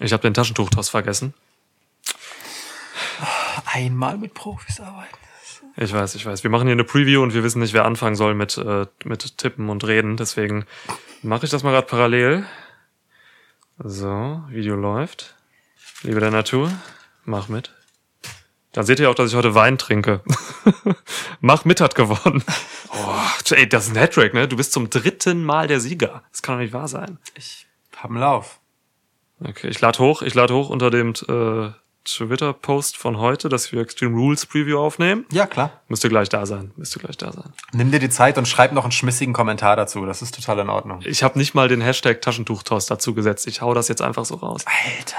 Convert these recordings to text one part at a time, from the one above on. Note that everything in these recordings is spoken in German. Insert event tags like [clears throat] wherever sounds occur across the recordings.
Ich habe den Taschentuchtoss vergessen. Einmal mit Profis arbeiten. Ich weiß, ich weiß. Wir machen hier eine Preview und wir wissen nicht, wer anfangen soll mit, äh, mit Tippen und Reden. Deswegen mache ich das mal gerade parallel. So, Video läuft. Liebe der Natur, mach mit. Dann seht ihr auch, dass ich heute Wein trinke. [laughs] mach mit hat gewonnen. Oh, ey, das ist ein Hattrick, ne? Du bist zum dritten Mal der Sieger. Das kann doch nicht wahr sein. Ich hab einen Lauf. Okay, ich lade hoch, ich lade hoch unter dem äh, Twitter-Post von heute, dass wir Extreme Rules Preview aufnehmen. Ja, klar. Müsste gleich da sein. Müsste gleich da sein. Nimm dir die Zeit und schreib noch einen schmissigen Kommentar dazu. Das ist total in Ordnung. Ich habe nicht mal den Hashtag Taschentuchtoss dazu gesetzt. Ich hau das jetzt einfach so raus. Alter.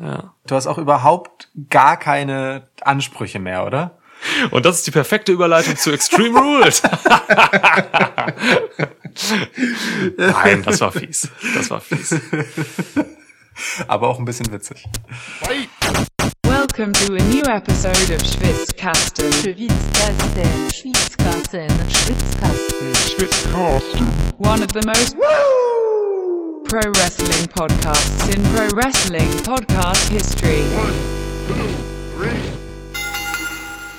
Ja. Du hast auch überhaupt gar keine Ansprüche mehr, oder? Und das ist die perfekte Überleitung zu Extreme Rules. [laughs] Nein, das war fies. Das war fies. Aber auch ein bisschen witzig. Welcome to a new episode of Schwitzkasten. Schwitzkasten, Schwitzkasten, Schwitzkasten. One of the most pro wrestling podcasts in pro wrestling podcast history.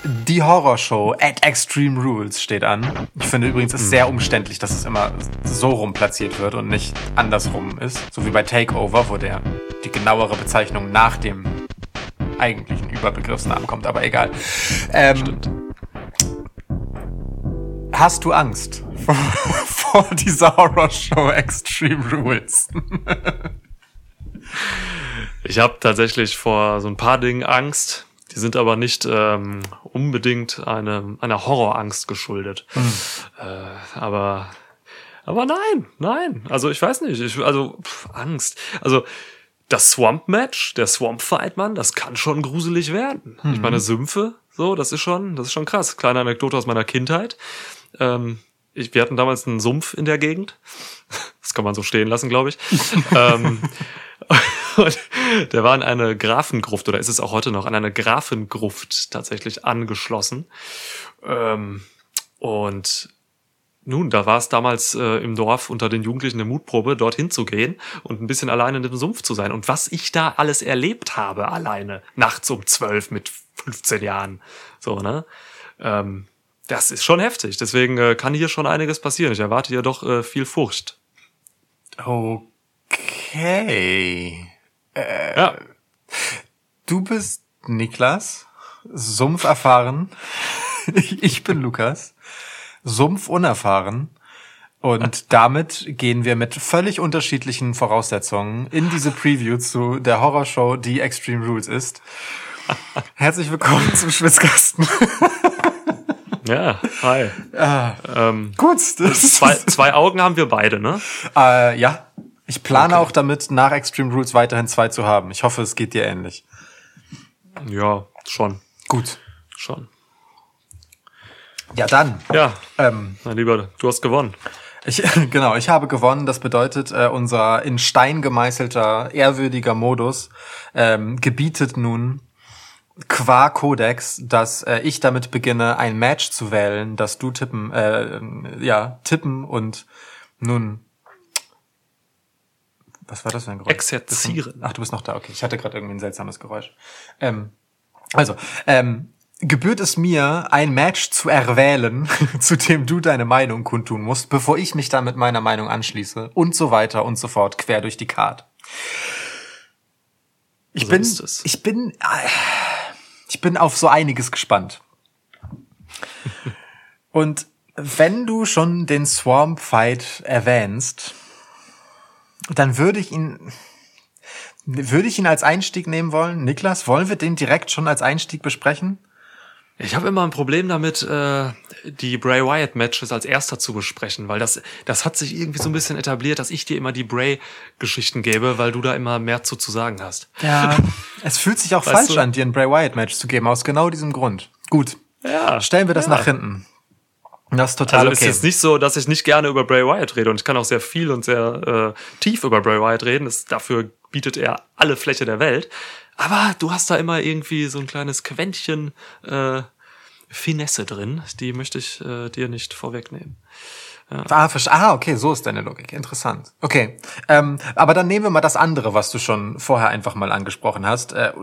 Die Horrorshow at Extreme Rules steht an. Ich finde übrigens, es ist sehr umständlich, dass es immer so rum platziert wird und nicht andersrum ist. So wie bei Takeover, wo der die genauere Bezeichnung nach dem eigentlichen Überbegriffsnamen kommt, aber egal. Ähm, hast du Angst vor, [laughs] vor dieser Horrorshow Extreme Rules? Ich habe tatsächlich vor so ein paar Dingen Angst. Die sind aber nicht ähm, unbedingt eine, einer Horrorangst geschuldet. Äh, aber, aber nein, nein. Also ich weiß nicht. Ich, also pff, Angst. Also das Swamp Match, der Swamp Fight, Mann, das kann schon gruselig werden. Ich meine Sümpfe, so, das ist schon, das ist schon krass. Kleine Anekdote aus meiner Kindheit. Ähm, ich, wir hatten damals einen Sumpf in der Gegend. [laughs] Das kann man so stehen lassen, glaube ich. [laughs] ähm, und der war in eine Grafengruft oder ist es auch heute noch an eine Grafengruft tatsächlich angeschlossen. Ähm, und nun, da war es damals äh, im Dorf unter den Jugendlichen eine Mutprobe, dorthin zu gehen und ein bisschen alleine in dem Sumpf zu sein. Und was ich da alles erlebt habe, alleine, nachts um zwölf mit 15 Jahren, so, ne? Ähm, das ist schon heftig. Deswegen äh, kann hier schon einiges passieren. Ich erwarte hier doch äh, viel Furcht. Okay. Ja, Du bist Niklas, Sumpf erfahren. [laughs] Ich bin Lukas, Sumpf unerfahren. Und [laughs] damit gehen wir mit völlig unterschiedlichen Voraussetzungen in diese Preview zu der Horrorshow, die Extreme Rules ist. [laughs] Herzlich willkommen zum Schwitzkasten. ja, hi. Ähm, Gut, das zwei, zwei Augen haben wir beide, ne? äh, ja. Ich plane auch damit, nach Extreme Rules weiterhin zwei zu haben. Ich hoffe, es geht dir ähnlich. Ja, schon, Gut. schon. Ja, dann. Ja, Ähm, mein Lieber, du hast gewonnen. Ich, [laughs] genau, ich habe gewonnen. Das bedeutet, äh, unser in Stein gemeißelter, ehrwürdiger Modus ähm, gebietet nun qua Kodex, dass äh, ich damit beginne, ein Match zu wählen, das du tippen, äh, ja, tippen und nun. Was war das für ein Geräusch? Exerzieren. Ach, du bist noch da. Okay, ich hatte gerade irgendwie ein seltsames Geräusch. Ähm, also, ähm, gebührt es mir, ein Match zu erwählen, [laughs] zu dem du deine Meinung kundtun musst, bevor ich mich dann mit meiner Meinung anschließe und so weiter und so fort, quer durch die Card. Ich So bin, ich bin, äh, ich bin auf so einiges gespannt. [laughs] Und wenn du schon den Swamp Fight erwähnst, dann würde ich ihn, würde ich ihn als Einstieg nehmen wollen. Niklas, wollen wir den direkt schon als Einstieg besprechen? Ich habe immer ein Problem damit, äh, die Bray Wyatt Matches als erster zu besprechen, weil das, das hat sich irgendwie so ein bisschen etabliert, dass ich dir immer die Bray Geschichten gebe, weil du da immer mehr zu, zu sagen hast. Ja. [laughs] es fühlt sich auch Weißt falsch du? an, dir ein Bray Wyatt Match zu geben, aus genau diesem Grund. Gut. Ja. Stellen wir das ja. nach hinten. Das ist total Also okay. es ist nicht so, dass ich nicht gerne über Bray Wyatt rede und ich kann auch sehr viel und sehr äh, tief über Bray Wyatt reden. Das, dafür bietet er alle Fläche der Welt. Aber du hast da immer irgendwie so ein kleines Quäntchen äh, Finesse drin. Die möchte ich äh, dir nicht vorwegnehmen. Ah, versch- ah, okay, so ist deine Logik. Interessant. Okay, ähm, aber dann nehmen wir mal das andere, was du schon vorher einfach mal angesprochen hast. Äh,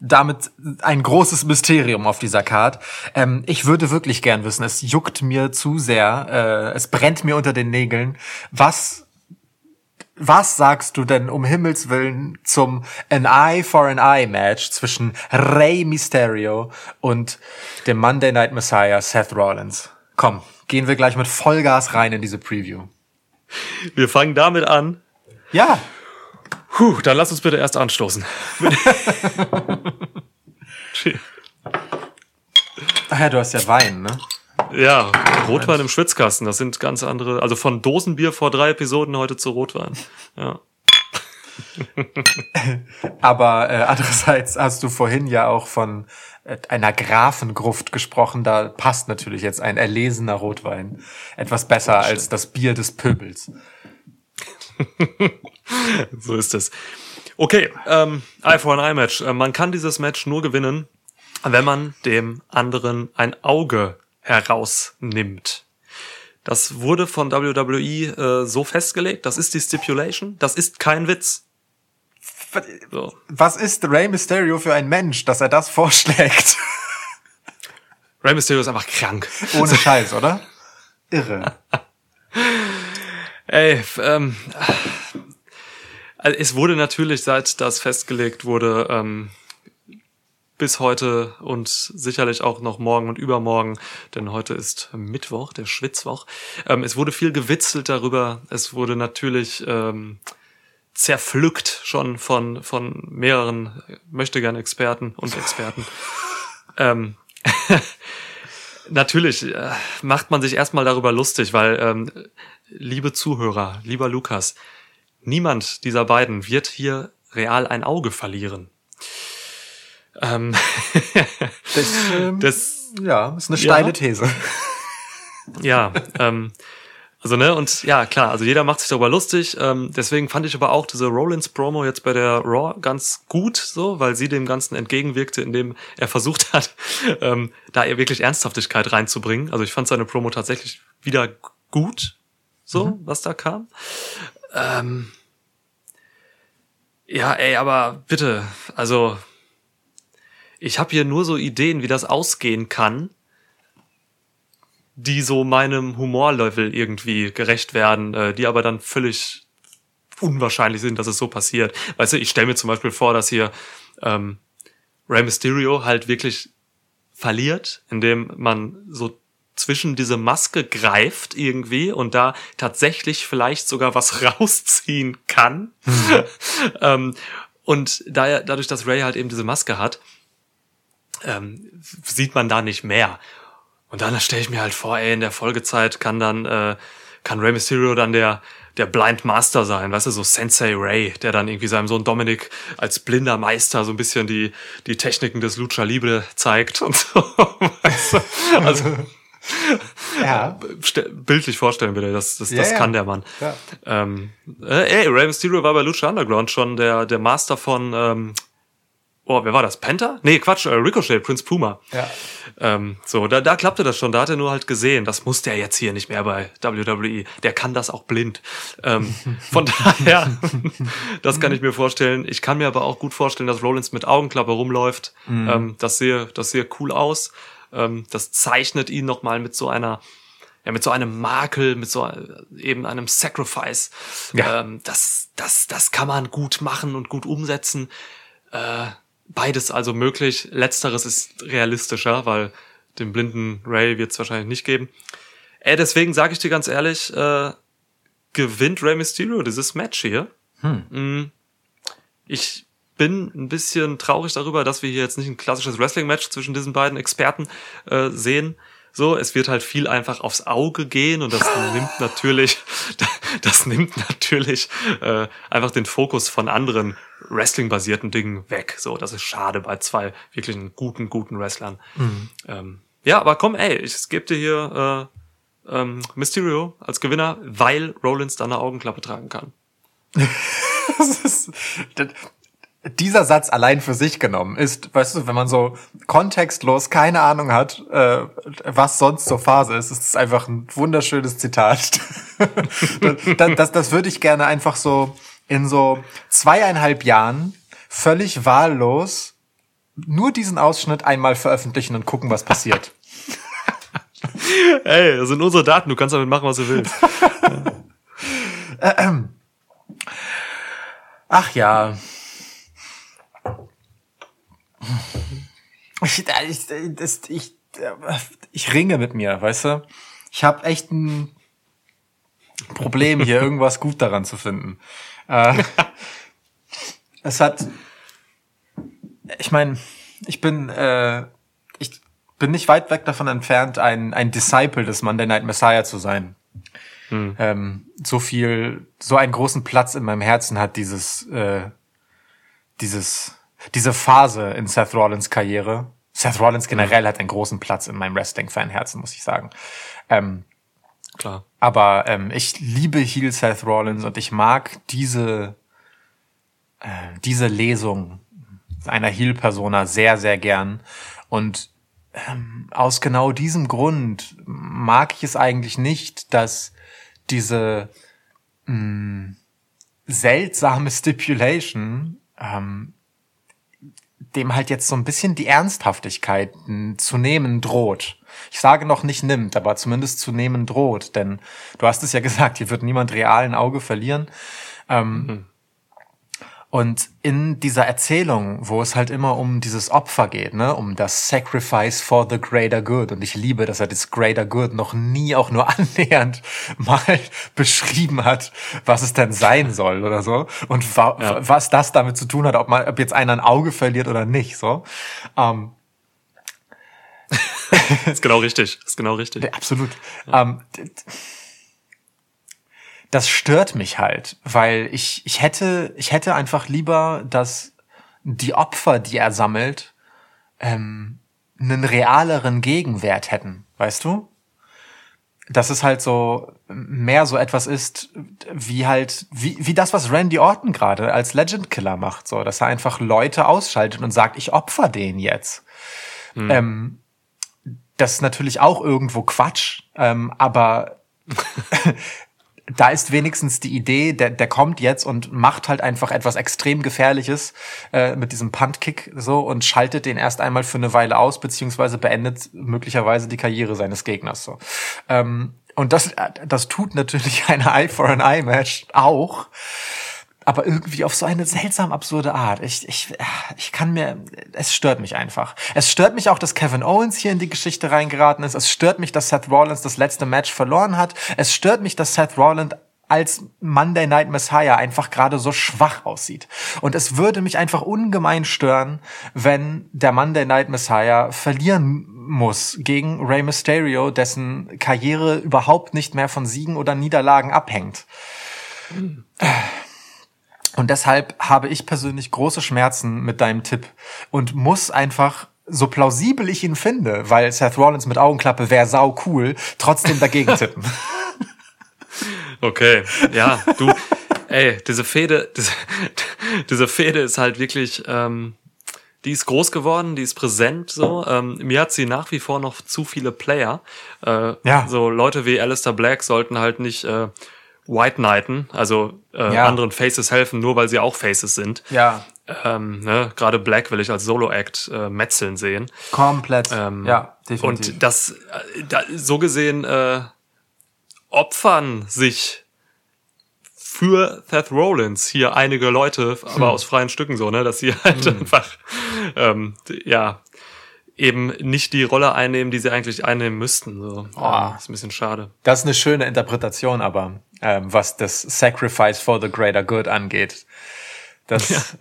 damit ein großes Mysterium auf dieser Card. Ähm, ich würde wirklich gern wissen, es juckt mir zu sehr, äh, es brennt mir unter den Nägeln. Was was sagst du denn um Himmels Willen zum An Eye for an Eye Match zwischen Rey Mysterio und dem Monday Night Messiah Seth Rollins? Komm, gehen wir gleich mit Vollgas rein in diese Preview. Wir fangen damit an. Ja, Puh, dann lass uns bitte erst anstoßen. ach ja, du hast ja Wein, ne? ja, Rotwein im Schwitzkasten, das sind ganz andere, also von Dosenbier vor drei Episoden heute zu Rotwein. Ja. Aber äh, andererseits hast du vorhin ja auch von äh, einer Grafengruft gesprochen. Da passt natürlich jetzt ein erlesener Rotwein etwas besser als das Bier des Pöbels. [laughs] So ist es. Okay, ähm, Eye for an Eye Match. Äh, man kann dieses Match nur gewinnen, wenn man dem anderen ein Auge herausnimmt. Das wurde von WWE äh, so festgelegt. Das ist die Stipulation. Das ist kein Witz. So. Was ist Rey Mysterio für ein Mensch, dass er das [laughs] vorschlägt? Rey Mysterio ist einfach krank. Ohne [laughs] Scheiß, oder? Irre. Ey, ähm, also es wurde natürlich, seit das festgelegt wurde, ähm, bis heute und sicherlich auch noch morgen und übermorgen, denn heute ist Mittwoch, der Schwitzwoch. Ähm, es wurde viel gewitzelt darüber. Es wurde natürlich ähm, zerpflückt schon von von mehreren möchte gern Experten und Experten. [laughs] ähm, [laughs] natürlich äh, macht man sich erstmal darüber lustig, weil ähm, liebe Zuhörer, lieber Lukas, niemand dieser beiden wird hier real ein Auge verlieren. Ähm, [laughs] Das, ähm, das, ja, ist eine Ja. steile These. ja, ähm, also ne, und ja, klar, also jeder macht sich darüber lustig. Ähm, deswegen fand ich aber auch diese Rollins-Promo jetzt bei der Raw ganz gut, so, weil sie dem Ganzen entgegenwirkte, indem er versucht hat, ähm, da ihr wirklich Ernsthaftigkeit reinzubringen. Also ich fand seine Promo tatsächlich wieder gut, so, was da kam. Ähm, ja, ey, aber bitte, also ich habe hier nur so Ideen, wie das ausgehen kann, die so meinem Humorlevel irgendwie gerecht werden, äh, die aber dann völlig unwahrscheinlich sind, dass es so passiert. Weißt du, ich stelle mir zum Beispiel vor, dass hier ähm, Rey Mysterio halt wirklich verliert, indem man so zwischen diese Maske greift irgendwie und da tatsächlich vielleicht sogar was [laughs] rausziehen kann. [laughs] ähm, und da dadurch, dass Ray halt eben diese Maske hat, ähm, sieht man da nicht mehr. Und dann stelle ich mir halt vor, ey, in der Folgezeit kann dann, äh, kann Rey Mysterio dann der, der Blind Master sein, weißt du, so Sensei Ray, der dann irgendwie seinem Sohn Dominic als blinder Meister so ein bisschen die, die Techniken des Lucha Libre zeigt und [laughs] so, weißt du? Also, Ja. ste- bildlich vorstellen bitte, das, das, das ja. kann der Mann. Ja. Ähm, äh, ey, Rey Mysterio war bei Lucha Underground schon der, der Master von, ähm, oh, wer war das? Penta? Nee, Quatsch, äh, Ricochet, Prince Puma. Ja. Ähm, so, da, da klappte das schon, da hat er nur halt gesehen. Das muss der jetzt hier nicht mehr bei WWE. Der kann das auch blind. Ähm, [laughs] von daher, [laughs] das kann ich mir vorstellen. Ich kann mir aber auch gut vorstellen, dass Rollins mit Augenklappe rumläuft. Ähm, das sehe, das sehe cool aus. Ähm, das zeichnet ihn nochmal mit so einer, ja, mit so einem Makel, mit so eben einem Sacrifice. Ja. Ähm, das, das, das kann man gut machen und gut umsetzen. Äh, beides also möglich. Letzteres ist realistischer, weil den blinden Ray wird es wahrscheinlich nicht geben. Äh, deswegen sage ich dir ganz ehrlich, äh, gewinnt Rey Mysterio dieses Match hier. Mm. Ich bin ein bisschen traurig darüber, dass wir hier jetzt nicht ein klassisches Wrestling-Match zwischen diesen beiden Experten äh, sehen. So, es wird halt viel einfach aufs Auge gehen und das [laughs] nimmt natürlich, [laughs] das nimmt natürlich äh, einfach den Fokus von anderen Wrestling-basierten Dingen weg. So, das ist schade bei zwei wirklich guten, guten Wrestlern. Ähm, ja, aber komm, ey, ich gebe dir hier äh, ähm, Mysterio als Gewinner, weil Rollins da eine Augenklappe tragen kann. [laughs] Das ist, das, dieser Satz allein für sich genommen ist, weißt du, wenn man so kontextlos keine Ahnung hat, äh, was sonst so Phase ist, ist es einfach ein wunderschönes Zitat. [laughs] das, das, das würde ich gerne einfach so in so zweieinhalb Jahren völlig wahllos nur diesen Ausschnitt einmal veröffentlichen und gucken, was passiert. Ey, das sind unsere Daten, du kannst damit machen, was du willst. [laughs] Ach ja. Ich, ich, das, ich, ich ringe mit mir, weißt du? Ich habe echt ein Problem, hier [laughs] irgendwas gut daran zu finden. Äh, es hat, ich meine, ich bin, äh, ich bin nicht weit weg davon entfernt, ein, ein Disciple des Monday Night Messiah zu sein. Hm. Ähm, so viel, so einen großen Platz in meinem Herzen hat dieses, äh, dieses, diese Phase in Seth Rollins Karriere. Seth Rollins generell hat einen großen Platz in meinem Wrestling-Fan-Herzen, muss ich sagen. Ähm, Klar. aber ähm, ich liebe Heel Seth Rollins und ich mag diese, äh, diese Lesung einer Heel-Persona sehr, sehr gern. Und ähm, aus genau diesem Grund mag ich es eigentlich nicht, dass diese mh, seltsame [laughs] Stipulation ähm, dem halt jetzt so ein bisschen die Ernsthaftigkeit zu nehmen droht. Ich sage noch nicht nimmt, aber zumindest zu nehmen droht, denn du hast es ja [laughs] gesagt, hier wird niemand real ein Auge verlieren. Ähm, Und in dieser Erzählung, wo es halt immer um dieses Opfer geht, ne, um das Sacrifice for the greater good. Und ich liebe, dass er das greater good noch nie auch nur [laughs] annähernd mal beschrieben hat, was es denn sein soll oder so. Und wa Ja. was das damit zu tun hat, ob man, ob jetzt einer ein Auge verliert oder nicht, so. Ähm, [laughs] Ist genau richtig. Ist genau richtig. [laughs] Ja, Absolut. Ähm, d- d- das stört mich halt, weil ich, ich hätte, ich hätte einfach lieber, dass die Opfer, die er sammelt, ähm, einen realeren Gegenwert hätten, weißt du? Dass es halt so mehr so etwas ist, wie halt, wie, wie das, was Randy Orton gerade als Legend Killer macht, so, dass er einfach Leute ausschaltet und sagt, ich opfer den jetzt. Ähm, das ist natürlich auch irgendwo Quatsch, ähm, aber [laughs] [laughs] da ist wenigstens die Idee, der, der kommt jetzt und macht halt einfach etwas extrem Gefährliches äh, mit diesem Punt-Kick so und schaltet den erst einmal für eine Weile aus, beziehungsweise beendet möglicherweise die Karriere seines Gegners. So. Ähm, und das, das tut natürlich [laughs] eine Eye for an Eye Match auch aber irgendwie auf so eine seltsam absurde Art. Ich, ich, ich kann mir, es stört mich einfach. Es stört mich auch, dass Kevin Owens hier in die Geschichte reingeraten ist. Es stört mich, dass Seth Rollins das letzte Match verloren hat. Es stört mich, dass Seth Rollins als Monday Night Messiah einfach gerade so schwach aussieht. Und es würde mich einfach ungemein stören, wenn der Monday Night Messiah verlieren muss gegen Rey Mysterio, dessen Karriere überhaupt nicht mehr von Siegen oder Niederlagen abhängt. Und deshalb habe ich persönlich große Schmerzen mit deinem Tipp und muss einfach, so plausibel ich ihn finde, weil Seth Rollins mit Augenklappe wäre sau cool, trotzdem dagegen tippen. [laughs] Okay, ja, du, ey, diese Fehde, diese, diese Fehde ist halt wirklich, ähm, die ist groß geworden, die ist präsent so. Ähm, mir hat sie nach wie vor noch zu viele Player. Äh, Ja. So Leute wie Alistair Black sollten halt nicht äh, White Knighten, also äh, Ja. anderen Faces helfen, nur weil sie auch Faces sind. Ja, Ähm, ne? Gerade Black will ich als Solo-Act äh, metzeln sehen. komplett. Ähm, ja, definitiv. Und das, äh, da, so gesehen, äh, opfern sich für Seth Rollins hier einige Leute, Hm. aber aus freien Stücken so, ne, dass sie halt einfach, ähm, ja, eben nicht die Rolle einnehmen, die sie eigentlich einnehmen müssten. So. Oh. Ist ein bisschen schade. das ist eine schöne Interpretation, aber ähm, was das Sacrifice for the greater good angeht, das,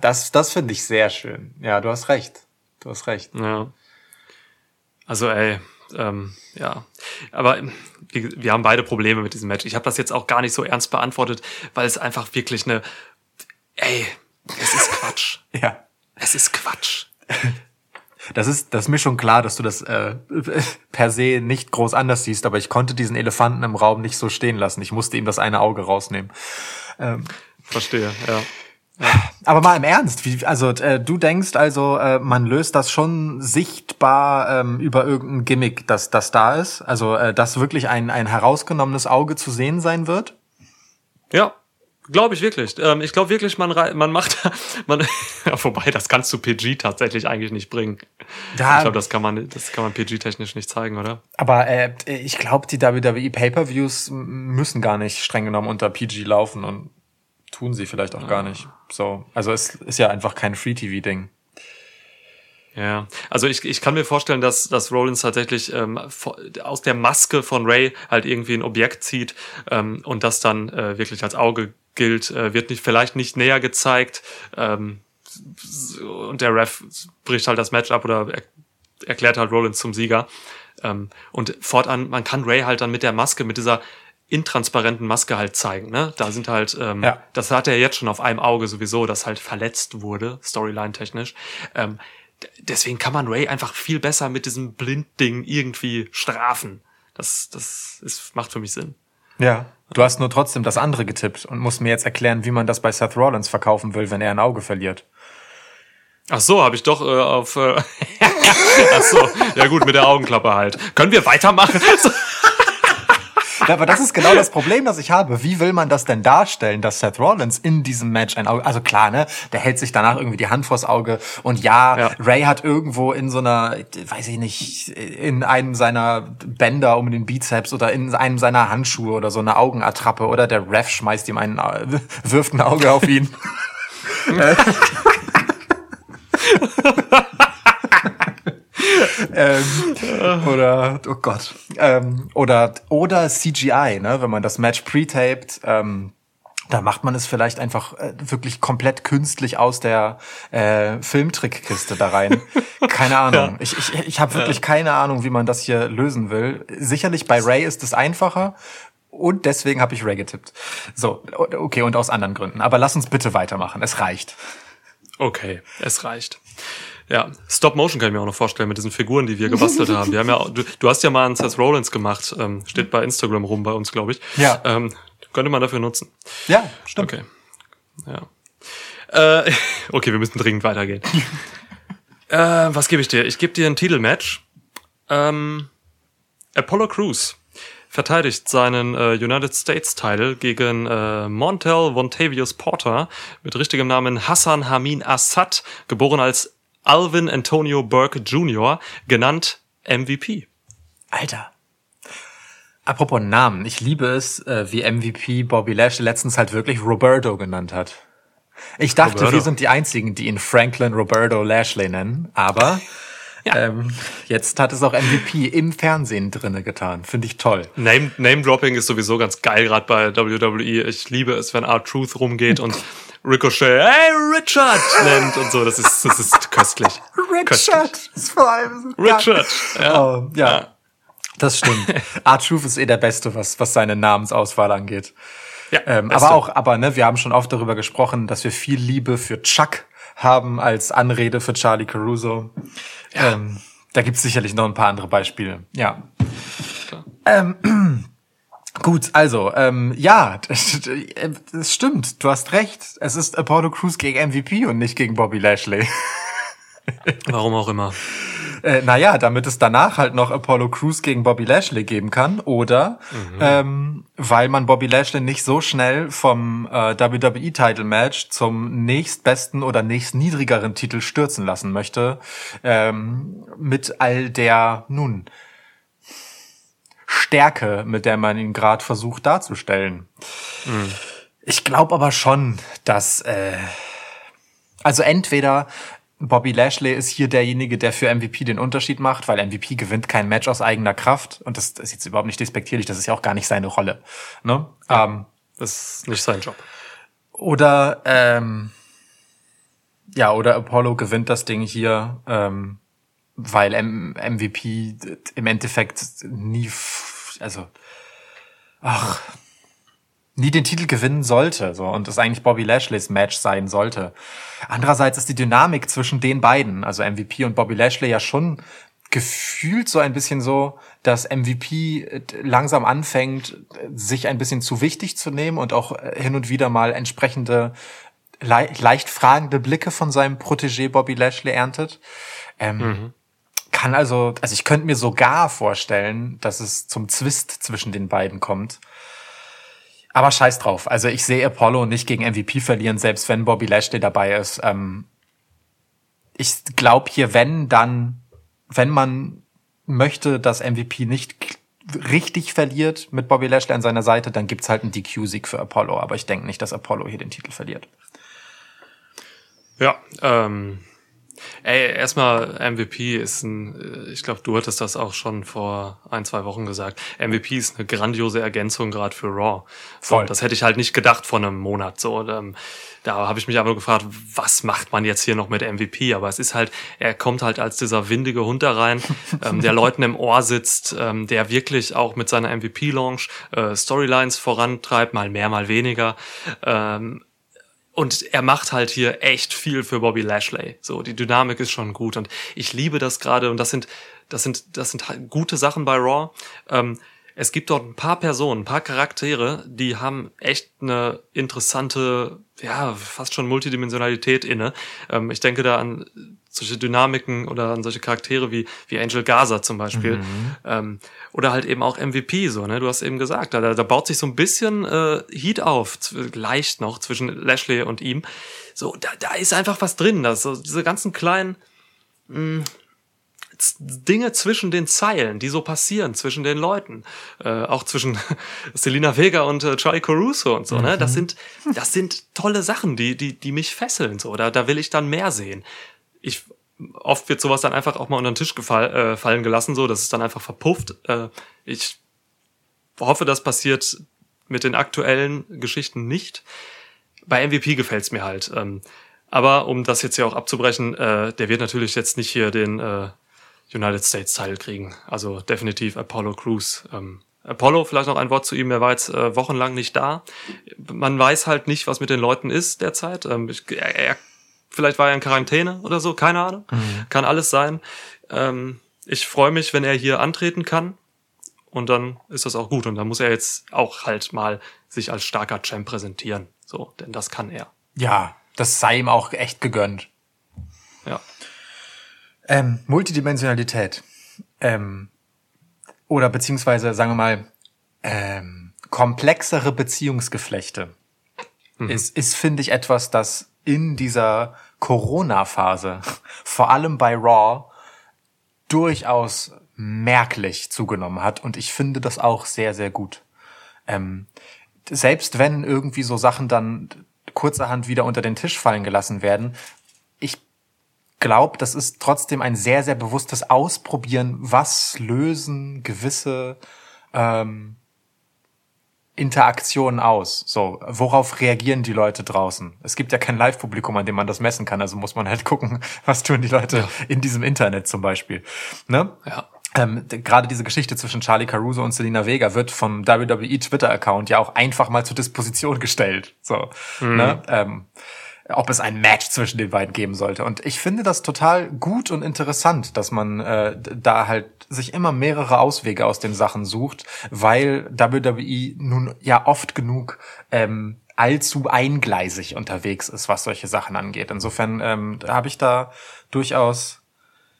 das, das finde ich sehr schön. Ja, du hast recht. Du hast recht. Ja. Also ey, ähm, ja. Aber wir, wir haben beide Probleme mit diesem Match. Ich habe das jetzt auch gar nicht so ernst beantwortet, weil es einfach wirklich eine, ey, es ist Quatsch. [laughs] Ja. Es ist Quatsch. Das ist, das ist mir schon klar, dass du das äh, [laughs] per se nicht groß anders siehst, aber ich konnte diesen Elefanten im Raum nicht so stehen lassen. Ich musste ihm das eine Auge rausnehmen. Verstehe, ja. Aber mal im Ernst, wie, also äh, du denkst also, äh, man löst das schon sichtbar ähm, über irgendein Gimmick, dass das da ist? Also, äh, dass wirklich ein, ein herausgenommenes Auge zu sehen sein wird? Ja, glaube ich wirklich. Ähm, ich glaube wirklich, man, rei- man macht, [laughs] man, [laughs] ja, wobei, das kannst du PG tatsächlich eigentlich nicht bringen. Ja. Ich glaube, das kann man, das kann man PG-technisch nicht zeigen, oder? Aber äh, ich glaube, die WWE Pay-per-Views müssen gar nicht streng genommen unter PG laufen und tun sie vielleicht auch gar nicht. So, also es ist ja einfach kein Free-TV-Ding. Ja, also ich, ich kann mir vorstellen, dass, dass Rollins tatsächlich ähm, aus der Maske von Ray halt irgendwie ein Objekt zieht ähm, und das dann äh, wirklich als Auge gilt, äh, wird nicht vielleicht nicht näher gezeigt ähm, und der Ref bricht halt das Match ab oder er, erklärt halt Rollins zum Sieger. Ähm, und fortan, man kann Ray halt dann mit der Maske, mit dieser intransparenten Maske halt zeigen. Ne? Da sind halt, ähm, Ja. das hat er jetzt schon auf einem Auge sowieso, das halt verletzt wurde, Storyline-technisch. Ähm, deswegen kann man Ray einfach viel besser mit diesem Blindding irgendwie strafen. Das, das ist, macht für mich Sinn. Ja. Du hast nur trotzdem das andere getippt und musst mir jetzt erklären, wie man das bei Seth Rollins verkaufen will, wenn er ein Auge verliert. Ach so, habe ich doch äh, auf. Äh, [laughs] Ach so, ja gut, mit der Augenklappe halt. Können wir weitermachen? [laughs] Aber das ist genau das Problem, das ich habe. Wie will man das denn darstellen, dass Seth Rollins in diesem Match ein Auge, also klar, ne, der hält sich danach irgendwie die Hand vors Auge und ja, Ja. Ray hat irgendwo in so einer, weiß ich nicht, in einem seiner Bänder um den Bizeps oder in einem seiner Handschuhe oder so eine Augenattrappe oder der Ref schmeißt ihm ein, [laughs] wirft ein Auge auf ihn. [laughs] [laughs] ähm, oder oh Gott ähm, oder oder CGI, ne, wenn man das Match pre-taped, ähm, da macht man es vielleicht einfach äh, wirklich komplett künstlich aus der äh, Filmtrickkiste da rein. Keine [laughs] Ahnung. Ich, ich, ich habe wirklich keine Ahnung, wie man das hier lösen will. Sicherlich bei Ray ist es einfacher. Und deswegen habe ich Ray getippt. So, okay, und aus anderen Gründen. Aber lass uns bitte weitermachen. Es reicht. Okay, es reicht. Ja, Stop Motion kann ich mir auch noch vorstellen mit diesen Figuren, die wir gebastelt haben. Wir haben ja, du, du hast ja mal einen Seth Rollins gemacht, ähm, steht bei Instagram rum bei uns, glaube ich. Ja. Ähm, könnte man dafür nutzen. Ja, stimmt. Okay. Ja. Äh, [laughs] okay, wir müssen dringend weitergehen. [laughs] äh, was gebe ich dir? Ich gebe dir ein Titelmatch. Ähm, Apollo Crews verteidigt seinen äh, United States Title gegen äh, Montel Vontavious Porter mit richtigem Namen Hassan Hamin Assad, geboren als Alvin Antonio Burke Jr., genannt MVP. Alter. Apropos Namen, ich liebe es, äh, wie MVP Bobby Lashley letztens halt wirklich Roberto genannt hat. Ich dachte, Roberto. wir sind die einzigen, die ihn Franklin Roberto Lashley nennen, aber ähm, jetzt hat es auch MVP im Fernsehen drinne getan. Finde ich toll. Name, Name Dropping ist sowieso ganz geil, gerade bei WWE. Ich liebe es, wenn Art Truth rumgeht und [laughs] Ricochet, hey Richard nennt und so. Das ist, das ist köstlich. Richard ist vor allem so Richard. Ja. Oh, ja. Das stimmt. [laughs] Art Truth ist eh der Beste, was, was seine Namensauswahl angeht. ja Ähm, aber auch, aber ne, wir haben schon oft darüber gesprochen, dass wir viel Liebe für Chuck haben als Anrede für Charlie Caruso. Ähm, da gibt's sicherlich noch ein paar andere Beispiele. Ja. Ähm, [clears throat] gut, also, ähm, ja, [laughs] es stimmt, du hast recht. Es ist Apollo Crews gegen MVP und nicht gegen Bobby Lashley. [laughs] Warum auch immer. Äh, naja, damit es danach halt noch Apollo Crews gegen Bobby Lashley geben kann. Oder ähm, weil man Bobby Lashley nicht so schnell vom äh, WWE-Title-Match zum nächstbesten oder nächstniedrigeren Titel stürzen lassen möchte. Ähm, mit all der, nun, Stärke, mit der man ihn gerade versucht darzustellen. Ich glaube aber schon, dass äh, also entweder Bobby Lashley ist hier derjenige, der für MVP den Unterschied macht, weil MVP gewinnt kein Match aus eigener Kraft und das ist jetzt überhaupt nicht despektierlich, das ist ja auch gar nicht seine Rolle. Ne? Ähm, Das ist nicht sein Job. oder ähm, ja, oder Apollo gewinnt das Ding hier, ähm, weil M MVP im Endeffekt nie, also ach, nie den Titel gewinnen sollte, so und es eigentlich Bobby Lashleys Match sein sollte. Andererseits ist die Dynamik zwischen den beiden, also MVP und Bobby Lashley, ja schon gefühlt so ein bisschen so, dass MVP langsam anfängt, sich ein bisschen zu wichtig zu nehmen und auch hin und wieder mal entsprechende le leicht fragende Blicke von seinem Protégé Bobby Lashley erntet. Ähm, Mhm. Kann also, also ich könnte mir sogar vorstellen, dass es zum Zwist zwischen den beiden kommt. Aber scheiß drauf. Also ich sehe Apollo nicht gegen MVP verlieren, selbst wenn Bobby Lashley dabei ist. Ähm, ich glaube hier, wenn dann, wenn man möchte, dass MVP nicht richtig verliert mit Bobby Lashley an seiner Seite, dann gibt's halt einen DQ-Sieg für Apollo. Aber ich denke nicht, dass Apollo hier den Titel verliert. Ja, ähm, ey, erstmal MVP ist ein, äh, ich glaube, du hattest das auch schon vor ein, zwei Wochen gesagt. MVP ist eine grandiose Ergänzung gerade für Raw. So, Voll. das hätte ich halt nicht gedacht vor einem Monat. So, und, ähm, da habe ich mich aber gefragt, was macht man jetzt hier noch mit MVP? Aber es ist halt, er kommt halt als dieser windige Hund da rein, [laughs] ähm, der Leuten im Ohr sitzt, ähm, der wirklich auch mit seiner MVP-Launch äh, Storylines vorantreibt, mal mehr, mal weniger. Ähm, und er macht halt hier echt viel für Bobby Lashley. So, die Dynamik ist schon gut und ich liebe das gerade und das sind, das sind, das sind halt gute Sachen bei Raw. Ähm, es gibt dort ein paar Personen, ein paar Charaktere, die haben echt eine interessante, ja, fast schon Multidimensionalität inne. Ähm, ich denke da an solche Dynamiken oder an solche Charaktere wie, wie Angel Gaza zum Beispiel. Ähm, oder halt eben auch MVP, so, ne? Du hast eben gesagt, da, da baut sich so ein bisschen äh, Heat auf, leicht noch zwischen Lashley und ihm. So, da, da ist einfach was drin. Das, so, diese ganzen kleinen mh, Z- Dinge zwischen den Zeilen, die so passieren, zwischen den Leuten, äh, auch zwischen [laughs] Selina Vega und äh, Charlie Caruso und so, ne? Das sind, das sind tolle Sachen, die, die, die mich fesseln, so. Da, da will ich dann mehr sehen. Ich, oft wird sowas dann einfach auch mal unter den Tisch gefall, äh, fallen gelassen, so, dass es dann einfach verpufft. Äh, ich hoffe, das passiert mit den aktuellen Geschichten nicht. Bei MVP gefällt's mir halt. Ähm, aber um das jetzt hier auch abzubrechen, äh, der wird natürlich jetzt nicht hier den äh, United States Title kriegen. Also definitiv Apollo Crews. Ähm, Apollo, vielleicht noch ein Wort zu ihm, er war jetzt äh, wochenlang nicht da. Man weiß halt nicht, was mit den Leuten ist derzeit. Ähm, ich, er, er, vielleicht war er in Quarantäne oder so, keine Ahnung. Kann alles sein. Ähm, ich freue mich, wenn er hier antreten kann. Und dann ist das auch gut. Und dann muss er jetzt auch halt mal sich als starker Champ präsentieren. So, denn das kann er. Ja, das sei ihm auch echt gegönnt. Ja. Ähm, Multidimensionalität. Ähm, oder beziehungsweise, sagen wir mal, ähm, komplexere Beziehungsgeflechte ist, ist finde ich, etwas, das in dieser Corona-Phase, vor allem bei Raw, durchaus merklich zugenommen hat. Und ich finde das auch sehr, sehr gut. Ähm, selbst wenn irgendwie so Sachen dann kurzerhand wieder unter den Tisch fallen gelassen werden, ich glaube, das ist trotzdem ein sehr, sehr bewusstes Ausprobieren, was lösen gewisse ähm, Interaktionen aus. So, worauf reagieren die Leute draußen? Es gibt ja kein Live-Publikum, an dem man das messen kann, also muss man halt [laughs] gucken, was tun die Leute in diesem Internet zum Beispiel. Ne? Ja. Ähm, Gerade diese Geschichte zwischen Charlie Caruso und Selena Vega wird vom WWE Twitter-Account ja auch einfach mal zur Disposition gestellt. So, ne? ähm, ob es ein Match zwischen den beiden geben sollte. Und ich finde das total gut und interessant, dass man äh, da halt sich immer mehrere Auswege aus den Sachen sucht, weil WWE nun ja oft genug ähm, allzu eingleisig unterwegs ist, was solche Sachen angeht. Insofern ähm, habe ich da durchaus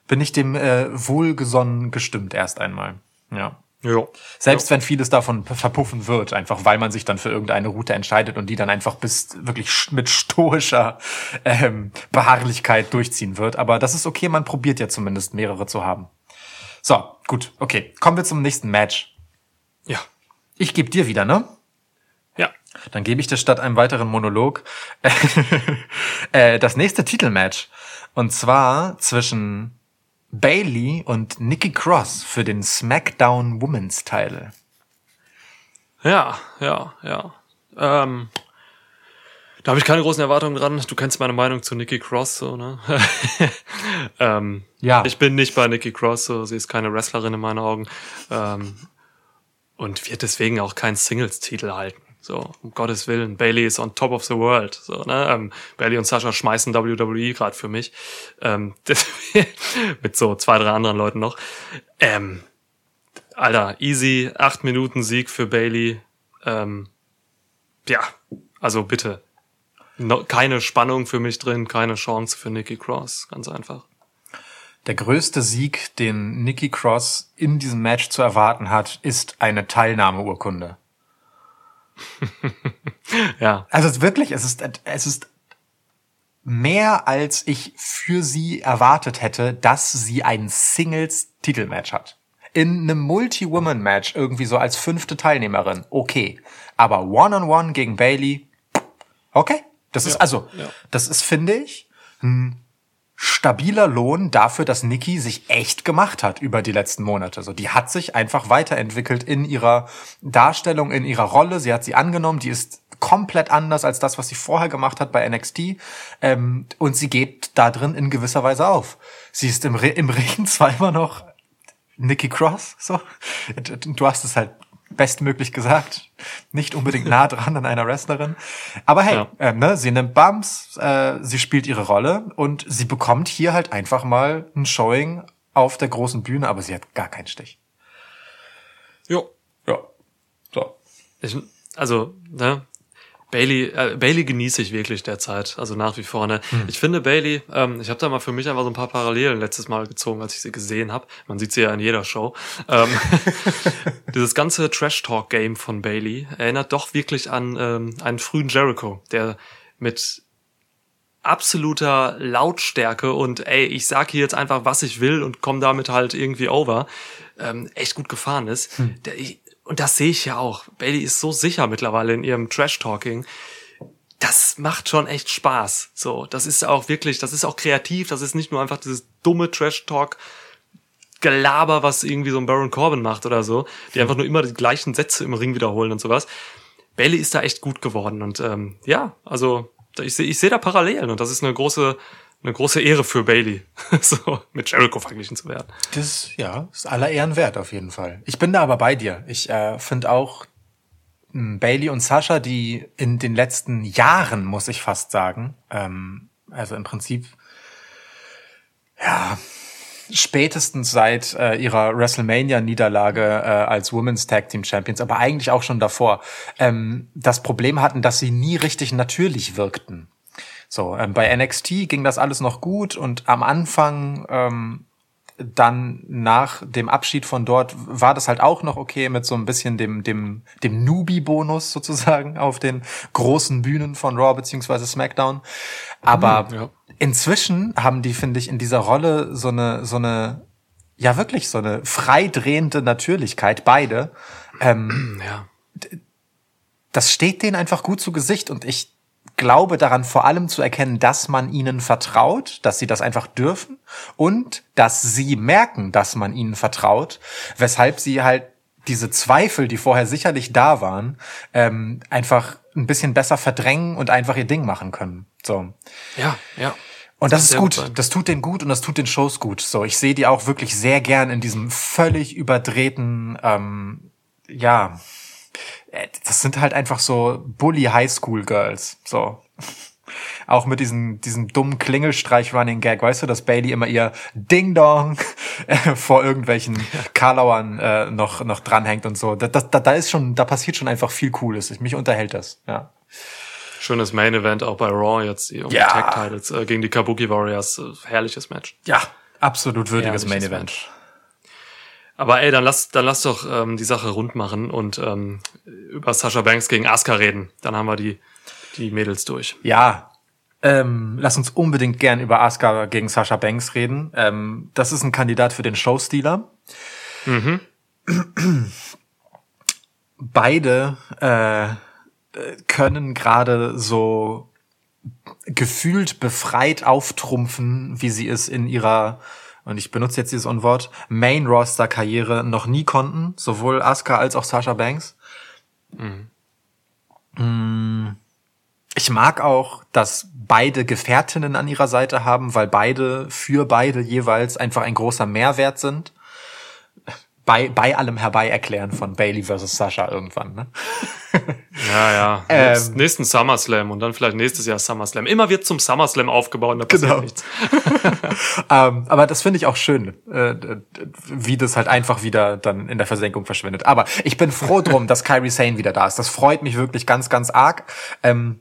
bin ich dem äh, wohlgesonnen gestimmt erst einmal. Ja. Jo. Selbst wenn vieles davon verpuffen wird, einfach weil man sich dann für irgendeine Route entscheidet und die dann einfach bis wirklich mit stoischer ähm, Beharrlichkeit durchziehen wird. Aber das ist okay, man probiert ja zumindest mehrere zu haben. So, gut, okay. Kommen wir zum nächsten Match. Ja. Ich gebe dir wieder, ne? Ja. Dann gebe ich dir statt einem weiteren Monolog [laughs] äh, das nächste Titelmatch. Und zwar zwischen Bailey und Nikki Cross für den SmackDown Women's Title. Ja, ja, ja. Ähm, da habe ich keine großen Erwartungen dran. Du kennst meine Meinung zu Nikki Cross, so, ne? [laughs] ähm, Ja. Ich bin nicht bei Nikki Cross, so. Sie ist keine Wrestlerin in meinen Augen. Ähm, und wird deswegen auch keinen Singles-Titel halten. So, um Gottes Willen. Bailey ist on top of the world. So, ne? ähm, Bailey und Sascha schmeißen WWE gerade für mich. Ähm, [laughs] mit so zwei, drei anderen Leuten noch. Ähm, Alter, easy, acht Minuten Sieg für Bailey. Ähm, ja, also bitte. no, keine Spannung für mich drin, keine Chance für Nikki Cross, ganz einfach. Der größte Sieg, den Nikki Cross in diesem Match zu erwarten hat, ist eine Teilnahmeurkunde. [laughs] Ja, Also es ist wirklich, es ist, es ist mehr, als ich für sie erwartet hätte, dass sie ein Singles-Titelmatch hat. In einem Multi-Woman-Match irgendwie so als fünfte Teilnehmerin, okay. Aber One-on-One gegen Bailey, okay. Das ist Ja, also, ja. das ist, finde ich, ein stabiler Lohn dafür, dass Nikki sich echt gemacht hat über die letzten Monate. Also die hat sich einfach weiterentwickelt in ihrer Darstellung, in ihrer Rolle. Sie hat sie angenommen. Die ist komplett anders als das, was sie vorher gemacht hat bei NXT. Ähm, und sie geht da drin in gewisser Weise auf. Sie ist im, Re im Ring zwar immer noch Nikki Cross, so. Du hast es halt bestmöglich gesagt. Nicht unbedingt nah dran an einer Wrestlerin. Aber hey, Ja. ähm, ne, sie nimmt Bumps, äh, sie spielt ihre Rolle und sie bekommt hier halt einfach mal ein Showing auf der großen Bühne, aber sie hat gar keinen Stich. jo. Ja. So. Ich, also, ne, Bailey, äh, Bailey genieße ich wirklich derzeit, also nach wie vor. Ne? Ich finde Bailey, ähm, ich habe da mal für mich einfach so ein paar Parallelen letztes Mal gezogen, als ich sie gesehen habe. Man sieht sie ja in jeder Show. Ähm, [laughs] dieses ganze Trash-Talk-Game von Bailey erinnert doch wirklich an ähm, einen frühen Jericho, der mit absoluter Lautstärke und ey, ich sag hier jetzt einfach, was ich will und komm damit halt irgendwie over, ähm, echt gut gefahren ist. Der, ich, und das sehe ich ja auch. Bailey ist so sicher mittlerweile in ihrem Trash-Talking. Das macht schon echt Spaß. So, das ist auch wirklich, das ist auch kreativ. Das ist nicht nur einfach dieses dumme Trash-Talk. Gelaber, was irgendwie so ein Baron Corbin macht oder so, die einfach nur immer die gleichen Sätze im Ring wiederholen und sowas. Bailey ist da echt gut geworden und ähm, ja, also ich sehe ich seh da Parallelen und das ist eine große eine große Ehre für Bailey, [laughs] so mit Jericho verglichen zu werden. Das, ja, ist aller Ehren wert auf jeden Fall. Ich bin da aber bei dir. Ich äh, finde auch mh, Bailey und Sascha, die in den letzten Jahren, muss ich fast sagen, ähm, also im Prinzip, ja, spätestens seit äh, ihrer WrestleMania-Niederlage äh, als Women's Tag Team Champions, aber eigentlich auch schon davor, ähm, das Problem hatten, dass sie nie richtig natürlich wirkten. So, ähm, bei NXT ging das alles noch gut und am Anfang ähm, dann nach dem Abschied von dort war das halt auch noch okay mit so ein bisschen dem dem dem Newbie-Bonus sozusagen [laughs] auf den großen Bühnen von Raw beziehungsweise SmackDown. Aber ja. inzwischen haben die finde ich in dieser Rolle so eine so eine ja wirklich so eine freidrehende Natürlichkeit beide. Ähm, Ja. das steht denen einfach gut zu Gesicht und ich glaube daran vor allem zu erkennen, dass man ihnen vertraut, dass sie das einfach dürfen und dass sie merken, dass man ihnen vertraut, weshalb sie halt diese Zweifel, die vorher sicherlich da waren, ähm, einfach ein bisschen besser verdrängen und einfach ihr Ding machen können. So. Ja, ja. Und das ist sehr gut. gut. Das tut denen gut und das tut den Shows gut. So, ich sehe die auch wirklich sehr gern in diesem völlig überdrehten, ähm, ja, das sind halt einfach so Bully Highschool Girls. So. [laughs] Auch mit diesem, diesem dummen Klingelstreich-Running-Gag, weißt du, dass Bailey immer ihr Ding-Dong äh, vor irgendwelchen [laughs] Karlauern äh, noch, noch dranhängt und so. Da, da, da ist schon, da passiert schon einfach viel Cooles. Mich unterhält das, ja. Schönes Main Event auch bei Raw jetzt die um Ja. Tag Titles äh, gegen die Kabuki Warriors. Äh, herrliches Match. Ja, absolut würdiges Herrliches Main Event. Aber ey, dann lass, dann lass doch ähm, die Sache rund machen und ähm, über Sasha Banks gegen Asuka reden. Dann haben wir die, die Mädels durch. Ja, ähm, lass uns unbedingt gern über Asuka gegen Sasha Banks reden. Ähm, das ist ein Kandidat für den Showstealer. Beide äh, können gerade so gefühlt befreit auftrumpfen, wie sie es in ihrer und ich benutze jetzt dieses Unwort Main Roster Karriere noch nie konnten, sowohl Asuka als auch Sasha Banks. Mm. Ich mag auch, dass beide Gefährtinnen an ihrer Seite haben, weil beide für beide jeweils einfach ein großer Mehrwert sind. Bei, bei allem herbei erklären von Bailey versus Sasha irgendwann, ne? [laughs] Ja, ja. Ähm. Nächst- nächsten SummerSlam und dann vielleicht nächstes Jahr SummerSlam. Immer wird zum SummerSlam aufgebaut und da passiert Genau. nichts. [laughs] ähm, aber das finde ich auch schön, äh, wie das halt einfach wieder dann in der Versenkung verschwindet. Aber ich bin froh drum, dass Kyrie Sane wieder da ist. Das freut mich wirklich ganz, ganz arg. Ähm,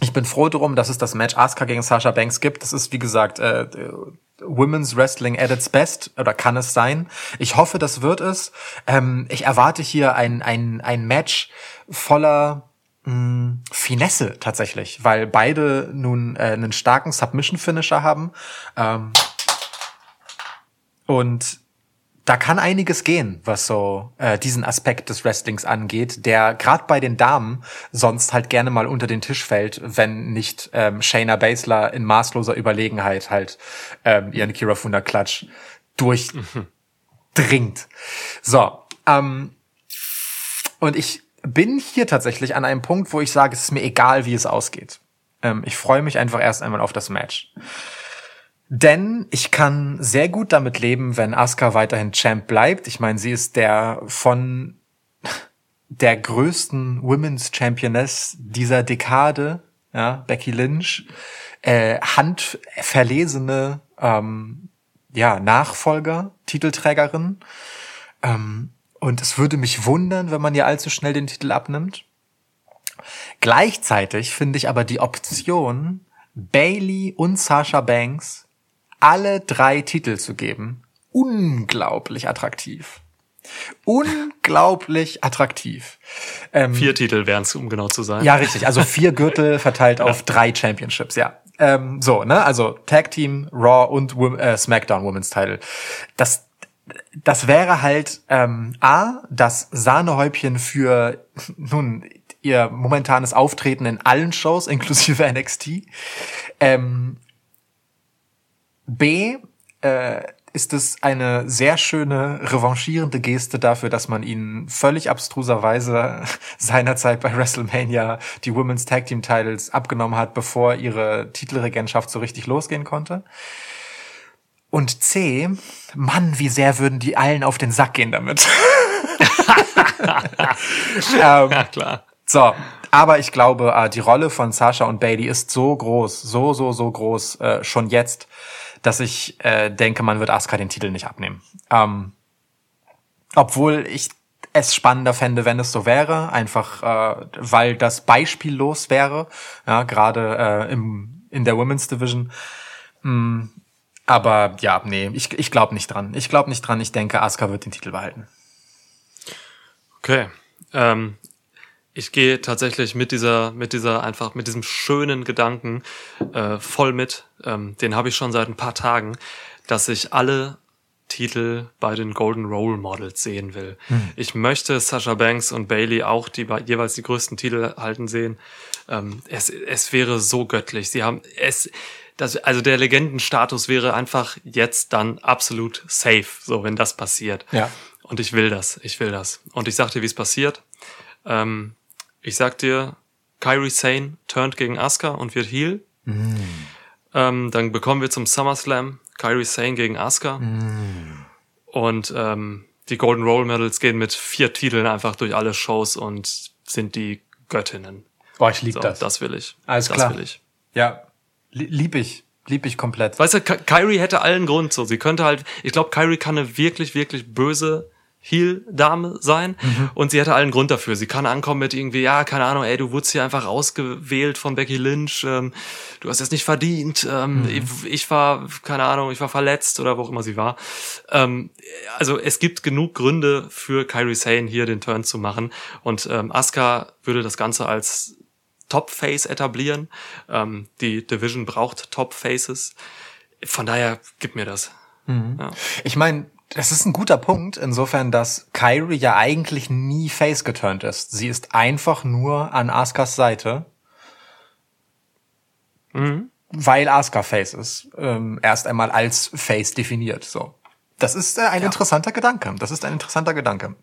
Ich bin froh darum, dass es das Match Asuka gegen Sasha Banks gibt. Das ist, wie gesagt, äh, äh, Women's Wrestling at its best oder kann es sein. Ich hoffe, das wird es. Ähm, ich erwarte hier ein, ein, ein Match voller mh, Finesse tatsächlich, weil beide nun äh, einen starken Submission-Finisher haben. Ähm, und da kann einiges gehen, was so äh, diesen Aspekt des Wrestlings angeht, der gerade bei den Damen sonst halt gerne mal unter den Tisch fällt, wenn nicht ähm, Shayna Baszler in maßloser Überlegenheit halt ähm, ihren Kira Funda Klatsch durchdringt. So, ähm, und ich bin hier tatsächlich an einem Punkt, wo ich sage, es ist mir egal, wie es ausgeht. Ähm, ich freue mich einfach erst einmal auf das Match. Denn ich kann sehr gut damit leben, wenn Asuka weiterhin Champ bleibt. Ich meine, sie ist der von [laughs] der größten Women's Championess dieser Dekade, ja, Becky Lynch, äh, handverlesene ähm, ja, Nachfolger, Titelträgerin. Ähm, und es würde mich wundern, wenn man ihr allzu schnell den Titel abnimmt. Gleichzeitig finde ich aber die Option, Bailey und Sasha Banks alle drei Titel zu geben, unglaublich attraktiv. Unglaublich attraktiv. Ähm, Vier Titel wären es, um genau zu sein. ja, richtig. Also vier Gürtel [laughs] verteilt auf drei Championships, ja. Ähm, so, ne? Also Tag Team, Raw und äh, SmackDown Women's Title. Das, das wäre halt ähm, A, das Sahnehäubchen für [laughs] nun ihr momentanes Auftreten in allen Shows, inklusive [laughs] NXT. Ähm, B, äh, ist es eine sehr schöne revanchierende Geste dafür, dass man ihnen völlig abstruserweise [laughs] seinerzeit bei WrestleMania die Women's Tag Team Titles abgenommen hat, bevor ihre Titelregentschaft so richtig losgehen konnte. Und C, Mann, wie sehr würden die allen auf den Sack gehen damit. [laughs] ähm, Ja, klar. so, aber ich glaube, äh, die Rolle von Sasha und Bailey ist so groß, so, so, so groß, äh, schon jetzt, dass ich äh, denke, man wird Asuka den Titel nicht abnehmen. Ähm, obwohl ich es spannender fände, wenn es so wäre, einfach äh, weil das beispiellos wäre, ja, gerade äh, im, in der Women's Division. Mm, aber ja, nee, ich, ich glaube nicht dran. Ich glaube nicht dran. Ich denke, Asuka wird den Titel behalten. Okay. Ähm, ich gehe tatsächlich mit dieser, mit dieser einfach, mit diesem schönen Gedanken äh, voll mit. Ähm, den habe ich schon seit ein paar Tagen, dass ich alle Titel bei den Golden Role Models sehen will. Ich möchte Sasha Banks und Bailey auch, die jeweils die größten Titel halten sehen. Ähm, es, es wäre so göttlich. Sie haben es, das, also der Legendenstatus wäre einfach jetzt dann absolut safe, so wenn das passiert. Ja. Und ich will das, ich will das. Und ich sag dir, wie es passiert. Ähm, ich sag dir, Kyrie Sane turnt gegen Asuka und wird Heel. Ähm, dann bekommen wir zum SummerSlam Kyrie Sane gegen Asuka. Und ähm, die Golden Role Medals gehen mit vier Titeln einfach durch alle Shows und sind die Göttinnen. Boah, ich liebe So, das. das. will ich. Alles das klar. will ich. Ja, li- lieb ich. Lieb ich komplett. Weißt du, Ky- Kyrie hätte allen Grund so. Sie könnte halt, ich glaube, Kyrie kann eine wirklich, wirklich böse Heel-Dame sein und sie hätte allen Grund dafür. Sie kann ankommen mit irgendwie, ja, keine Ahnung, ey, du wurdest hier einfach ausgewählt von Becky Lynch, ähm, du hast es nicht verdient, ähm, ich, ich war, keine Ahnung, ich war verletzt oder wo auch immer sie war. Ähm, also es gibt genug Gründe für Kyrie Sane hier den Turn zu machen und ähm, Asuka würde das Ganze als Top-Face etablieren. Ähm, die Division braucht Top-Faces. Von daher, gib mir das. Ja. Ich meine, das ist ein guter Punkt, insofern, dass Kyrie ja eigentlich nie face geturnt ist. Sie ist einfach nur an Askas Seite. Weil Asuka face ist. Ähm, erst einmal als face definiert. So. Das ist äh, ein interessanter Gedanke. Das ist ein interessanter Gedanke.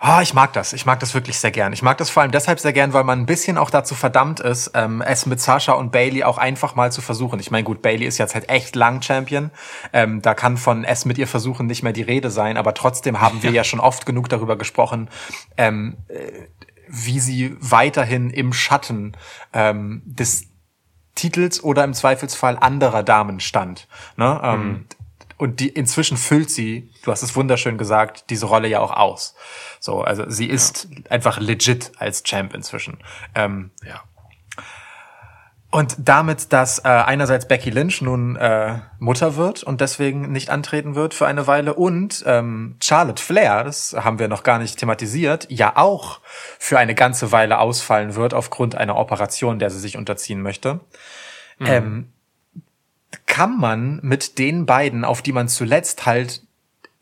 Ah, ich mag das. Ich mag das wirklich sehr gern. Ich mag das vor allem deshalb sehr gern, weil man ein bisschen auch dazu verdammt ist, ähm, es mit Sasha und Bailey auch einfach mal zu versuchen. Ich meine, gut, Bailey ist jetzt halt echt lang Champion. Ähm, da kann von es mit ihr versuchen nicht mehr die Rede sein, aber trotzdem haben wir ja, schon oft genug darüber gesprochen, ähm, äh, wie sie weiterhin im Schatten ähm, des Titels oder im Zweifelsfall anderer Damen stand. Ne? Ähm, Und die inzwischen füllt sie, du hast es wunderschön gesagt, diese Rolle ja auch aus. So, also sie ist einfach legit als Champ inzwischen. Ähm, Ja. und damit, dass äh, einerseits Becky Lynch nun äh, Mutter wird und deswegen nicht antreten wird für eine Weile und ähm, Charlotte Flair, das haben wir noch gar nicht thematisiert, ja auch für eine ganze Weile ausfallen wird aufgrund einer Operation, der sie sich unterziehen möchte, ähm, kann man mit den beiden, auf die man zuletzt halt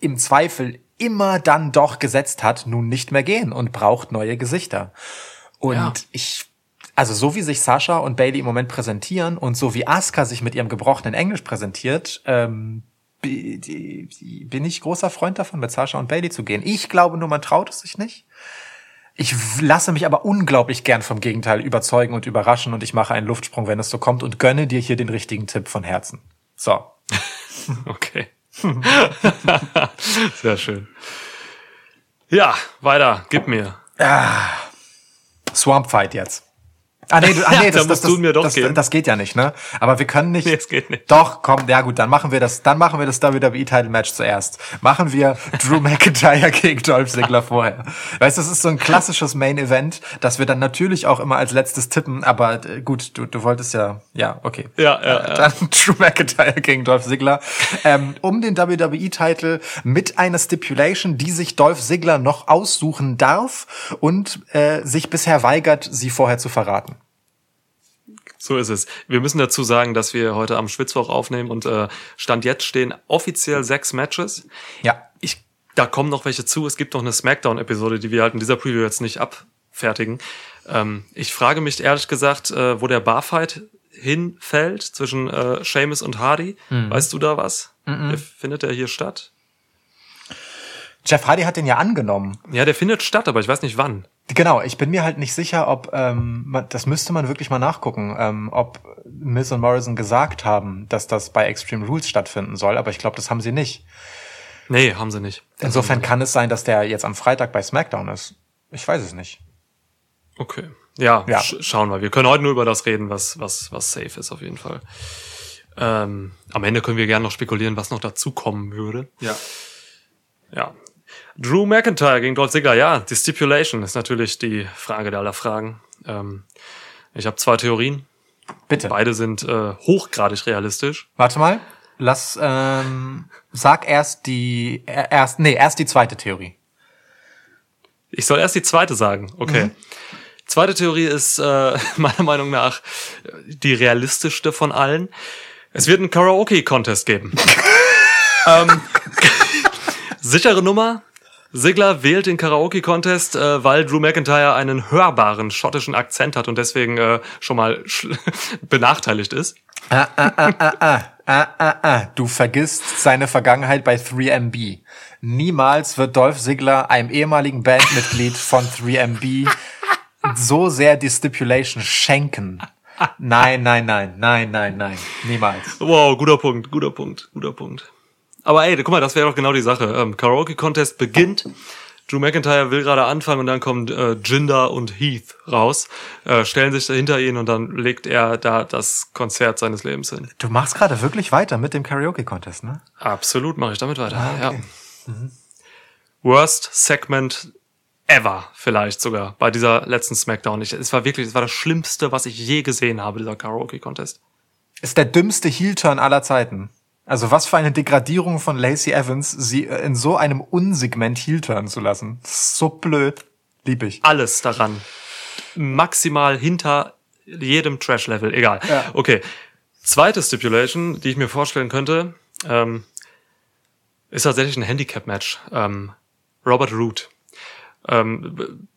im Zweifel immer dann doch gesetzt hat, nun nicht mehr gehen und braucht neue Gesichter. Und Ja. ich, also so wie sich Sascha und Bailey im Moment präsentieren und so wie Asuka sich mit ihrem gebrochenen Englisch präsentiert, ähm, bin ich großer Freund davon, mit Sascha und Bailey zu gehen. Ich glaube nur, man traut es sich nicht. Ich lasse mich aber unglaublich gern vom Gegenteil überzeugen und überraschen und ich mache einen Luftsprung, wenn es so kommt und gönne dir hier den richtigen Tipp von Herzen. So. [laughs] Okay. [laughs] Sehr schön. Ja, weiter, gib mir. Swamp Fight jetzt. Ah, nee, du, ah, [laughs] Ja, nee da das, das, das, mir doch das, geben. das geht ja nicht, ne? Aber wir können nicht. Nee, es geht nicht. Doch, komm, ja gut, dann machen wir das, dann machen wir das WWE Title Match zuerst. Machen wir Drew [laughs] McIntyre gegen Dolph Ziggler vorher. Weißt du, das ist so ein klassisches Main Event, das wir dann natürlich auch immer als letztes tippen, aber äh, gut, du, du wolltest ja, ja, okay. Ja, ja, Äh, ja. Dann [laughs] Drew McIntyre gegen Dolph Ziggler ähm, um den WWE Titel mit einer Stipulation, die sich Dolph Ziggler noch aussuchen darf und äh, sich bisher weigert, sie vorher zu verraten. So ist es. Wir müssen dazu sagen, dass wir heute am Schwitzwoch aufnehmen und äh, Stand jetzt stehen offiziell sechs Matches. Ja. Ich, da kommen noch welche zu. Es gibt noch eine Smackdown-Episode, die wir halt in dieser Preview jetzt nicht abfertigen. Ähm, ich frage mich ehrlich gesagt, äh, wo der Barfight hinfällt zwischen äh, Seamus und Hardy. Weißt du da was? Der findet der hier statt? Jeff Hardy hat den ja angenommen. Ja, der findet statt, aber ich weiß nicht wann. Genau, ich bin mir halt nicht sicher, ob, ähm, man, das müsste man wirklich mal nachgucken, ähm, ob Miz und Morrison gesagt haben, dass das bei Extreme Rules stattfinden soll, aber ich glaube, das haben sie nicht. Nee, haben sie nicht. Insofern kann es sein, dass der jetzt am Freitag bei SmackDown ist. Ich weiß es nicht. Okay. Ja, Ja. Sch schauen wir. Wir können heute nur über das reden, was, was, was safe ist, auf jeden Fall. Ähm, am Ende können wir gerne noch spekulieren, was noch dazukommen würde. Ja. Ja. Drew McIntyre gegen Dolph Ziggler. Ja, die Stipulation ist natürlich die Frage der aller Fragen. Ähm, ich habe zwei Theorien. Bitte. Beide sind äh, hochgradig realistisch. Warte mal. Lass, ähm, sag erst die, er- erst, nee, erst die zweite Theorie. Ich soll erst die zweite sagen. Okay. Zweite Theorie ist äh, [laughs] meiner Meinung nach äh, die realistischste von allen. Es wird einen Karaoke-Contest geben. [laughs] ähm, [laughs] sichere Nummer. Sigler wählt den Karaoke-Contest, äh, weil Drew McIntyre einen hörbaren schottischen Akzent hat und deswegen äh, schon mal schl- [laughs] benachteiligt ist. Ah, ah, ah, du vergisst seine Vergangenheit bei 3MB. Niemals wird Dolph Ziggler einem ehemaligen Bandmitglied von 3MB so sehr die Stipulation schenken. Nein, nein, nein, nein, nein, nein, niemals. Wow, guter Punkt, guter Punkt, guter Punkt. Aber ey, guck mal, das wäre doch genau die Sache. Ähm, Karaoke-Contest beginnt. Drew McIntyre will gerade anfangen und dann kommen äh, Jinder und Heath raus, äh, stellen sich hinter ihn und dann legt er da das Konzert seines Lebens hin. Du machst gerade wirklich weiter mit dem Karaoke-Contest, ne? Absolut mache ich damit weiter. Ah, okay. ja. Worst Segment ever, vielleicht sogar, bei dieser letzten Smackdown. Ich, es war wirklich, es war das Schlimmste, was ich je gesehen habe, dieser Karaoke-Contest. Ist der dümmste Heel-Turn aller Zeiten. Also was für eine Degradierung von Lacey Evans, sie äh, in so einem Unsegment Heel-Turn zu lassen. So blöd. Lieb ich. alles daran. Maximal hinter jedem Trash-Level, egal. Ja. Okay. Zweite Stipulation, die ich mir vorstellen könnte, ähm, ist tatsächlich ein Handicap-Match. Ähm, Robert Root. Ähm,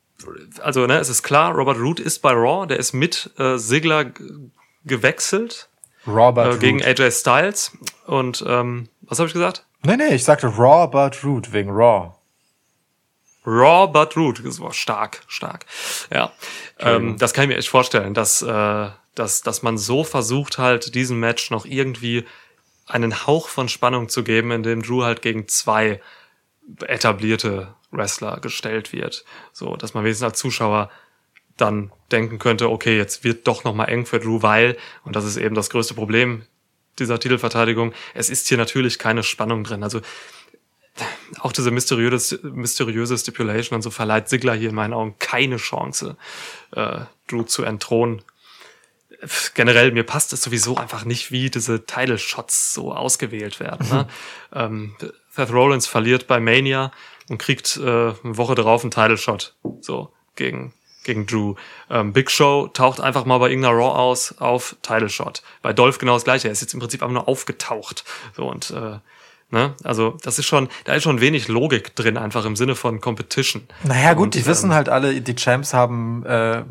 also, ne, es ist klar, Robert Root ist bei Raw, der ist mit äh, Sigler gewechselt Robert äh, gegen Root. AJ Styles. Und ähm, was habe ich gesagt? Nee, nee, ich sagte Robert Root wegen Raw. Raw but root. Das war stark, stark. Ja, ähm, das kann ich mir echt vorstellen, dass, äh, dass, dass man so versucht halt, diesem Match noch irgendwie einen Hauch von Spannung zu geben, indem Drew halt gegen zwei etablierte Wrestler gestellt wird. So, dass man wenigstens als Zuschauer dann denken könnte, okay, jetzt wird doch noch mal eng für Drew, weil, und das ist eben das größte Problem dieser Titelverteidigung. Es ist hier natürlich keine Spannung drin. Also auch diese mysteriöse, mysteriöse Stipulation und so verleiht Sigler hier in meinen Augen keine Chance, äh, Drew zu entthronen. Generell, mir passt es sowieso einfach nicht, wie diese Title-Shots so ausgewählt werden. Ne? ähm, Seth Rollins verliert bei Mania und kriegt äh, eine Woche darauf einen Title-Shot. So, gegen, gegen Drew. Ähm, Big Show taucht einfach mal bei irgendeiner Raw aus auf Title Shot. Bei Dolph genau das gleiche. Er ist jetzt im Prinzip einfach nur aufgetaucht. So und äh, ne, also das ist schon, da ist schon wenig Logik drin, einfach im Sinne von Competition. Naja, gut, Und, die wissen ähm, halt alle, die Champs haben äh,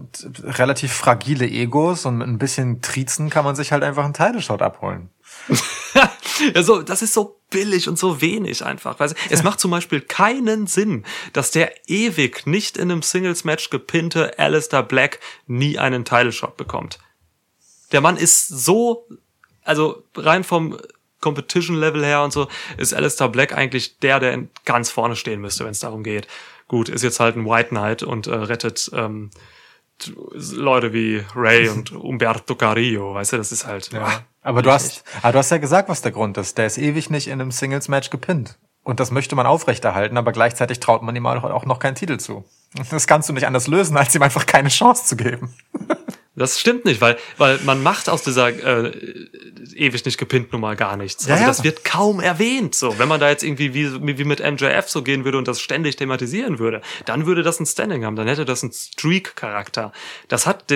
relativ fragile Egos und mit ein bisschen Trizen kann man sich halt einfach einen Title-Shot abholen. [laughs] also, das ist so billig und so wenig einfach. Weißt du? Es macht zum Beispiel keinen Sinn, dass der ewig nicht in einem Singles-Match gepinnte Alistair Black nie einen Title-Shot bekommt. Der Mann ist so, also rein vom Competition-Level her und so, ist Alistair Black eigentlich der, der ganz vorne stehen müsste, wenn es darum geht. Gut, ist jetzt halt ein White Knight und äh, rettet ähm, Leute wie Ray und Umberto Carrillo, weißt du, das ist halt. ah, Aber du hast, aber du hast ja gesagt, was der Grund ist. Der ist ewig nicht in einem Singles-Match gepinnt. Und das möchte man aufrechterhalten, aber gleichzeitig traut man ihm auch noch keinen Titel zu. [laughs] Das kannst du nicht anders lösen, als ihm einfach keine Chance zu geben. [laughs] Das stimmt nicht, weil, weil man macht aus dieser äh, ewig nicht gepinnt Nummer gar nichts. Ja, also ja. das wird kaum erwähnt. So, wenn man da jetzt irgendwie wie, wie mit MJF so gehen würde und das ständig thematisieren würde, dann würde das ein Standing haben, dann hätte das einen Streak-Charakter. Das hat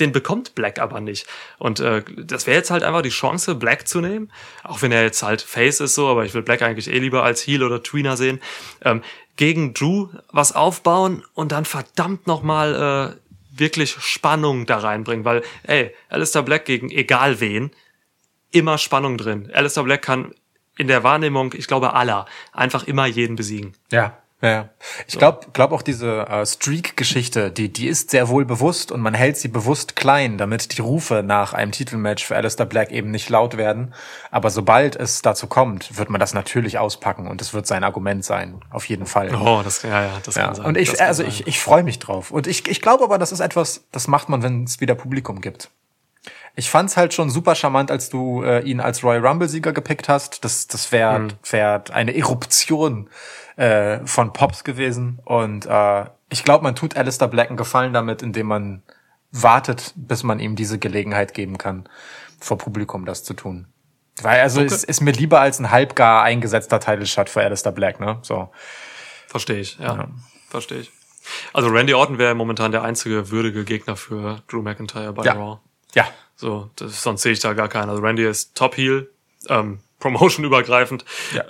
den, bekommt Black aber nicht. Und äh, das wäre jetzt halt einfach die Chance, Black zu nehmen, auch wenn er jetzt halt Face ist so, aber ich will Black eigentlich eh lieber als Heel oder Tweener sehen. Ähm, gegen Drew was aufbauen und dann verdammt nochmal äh, wirklich Spannung da reinbringen, weil, ey, Alistair Black gegen egal wen, immer Spannung drin. Alistair Black kann in der Wahrnehmung, ich glaube aller, einfach immer jeden besiegen. Ja. Ja. Ich glaube glaub auch diese äh, Streak-Geschichte, die, die ist sehr wohl bewusst und man hält sie bewusst klein, damit die Rufe nach einem Titelmatch für Alistair Black eben nicht laut werden. Aber sobald es dazu kommt, wird man das natürlich auspacken und es wird sein Argument sein. Auf jeden Fall. Oh, das, ja, ja, das Ja, kann sein. und ich, also sein. ich, ich freue mich drauf. Und ich, ich glaube aber, das ist etwas, das macht man, wenn es wieder Publikum gibt. Ich fand's halt schon super charmant, als du äh, ihn als Royal Rumble-Sieger gepickt hast. Das, das wäre Mhm. wär eine Eruption äh, von Pops gewesen. Und äh, ich glaube, man tut Alistair Black einen Gefallen damit, indem man wartet, bis man ihm diese Gelegenheit geben kann, vor Publikum das zu tun. Weil also es ist mir lieber als ein halbgar eingesetzter Title-Shot für Alistair Black, ne? So. Verstehe ich, ja. Verstehe ich. Also Randy Orton wäre momentan der einzige würdige Gegner für Drew McIntyre bei Ja. Raw. Ja, So, das, sonst sehe ich da gar keinen. Also Randy ist Top Heel, ähm, [laughs] Promotion übergreifend. Ja.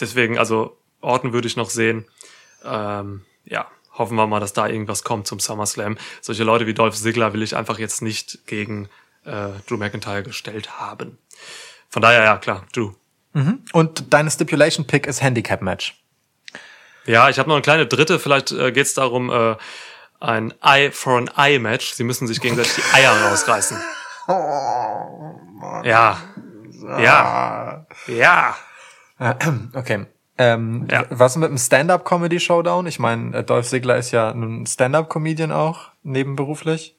Deswegen, also Orton würde ich noch sehen. Ähm, ja, hoffen wir mal, dass da irgendwas kommt zum SummerSlam. Solche Leute wie Dolph Ziggler will ich einfach jetzt nicht gegen äh, Drew McIntyre gestellt haben. Von daher, ja, klar, Drew. Und deine Stipulation Pick ist Handicap Match. Ja, ich habe noch eine kleine dritte. Vielleicht äh, geht es darum, äh, ein Eye for an Eye Match. Sie müssen sich gegenseitig die Eier rausreißen. [laughs] Ja. Ja. Ja. [clears throat] Okay. Ähm, Ja. Was mit dem Stand-up-Comedy Showdown? Ich meine, äh, Dolph Ziggler ist ja ein Stand-up-Comedian auch nebenberuflich.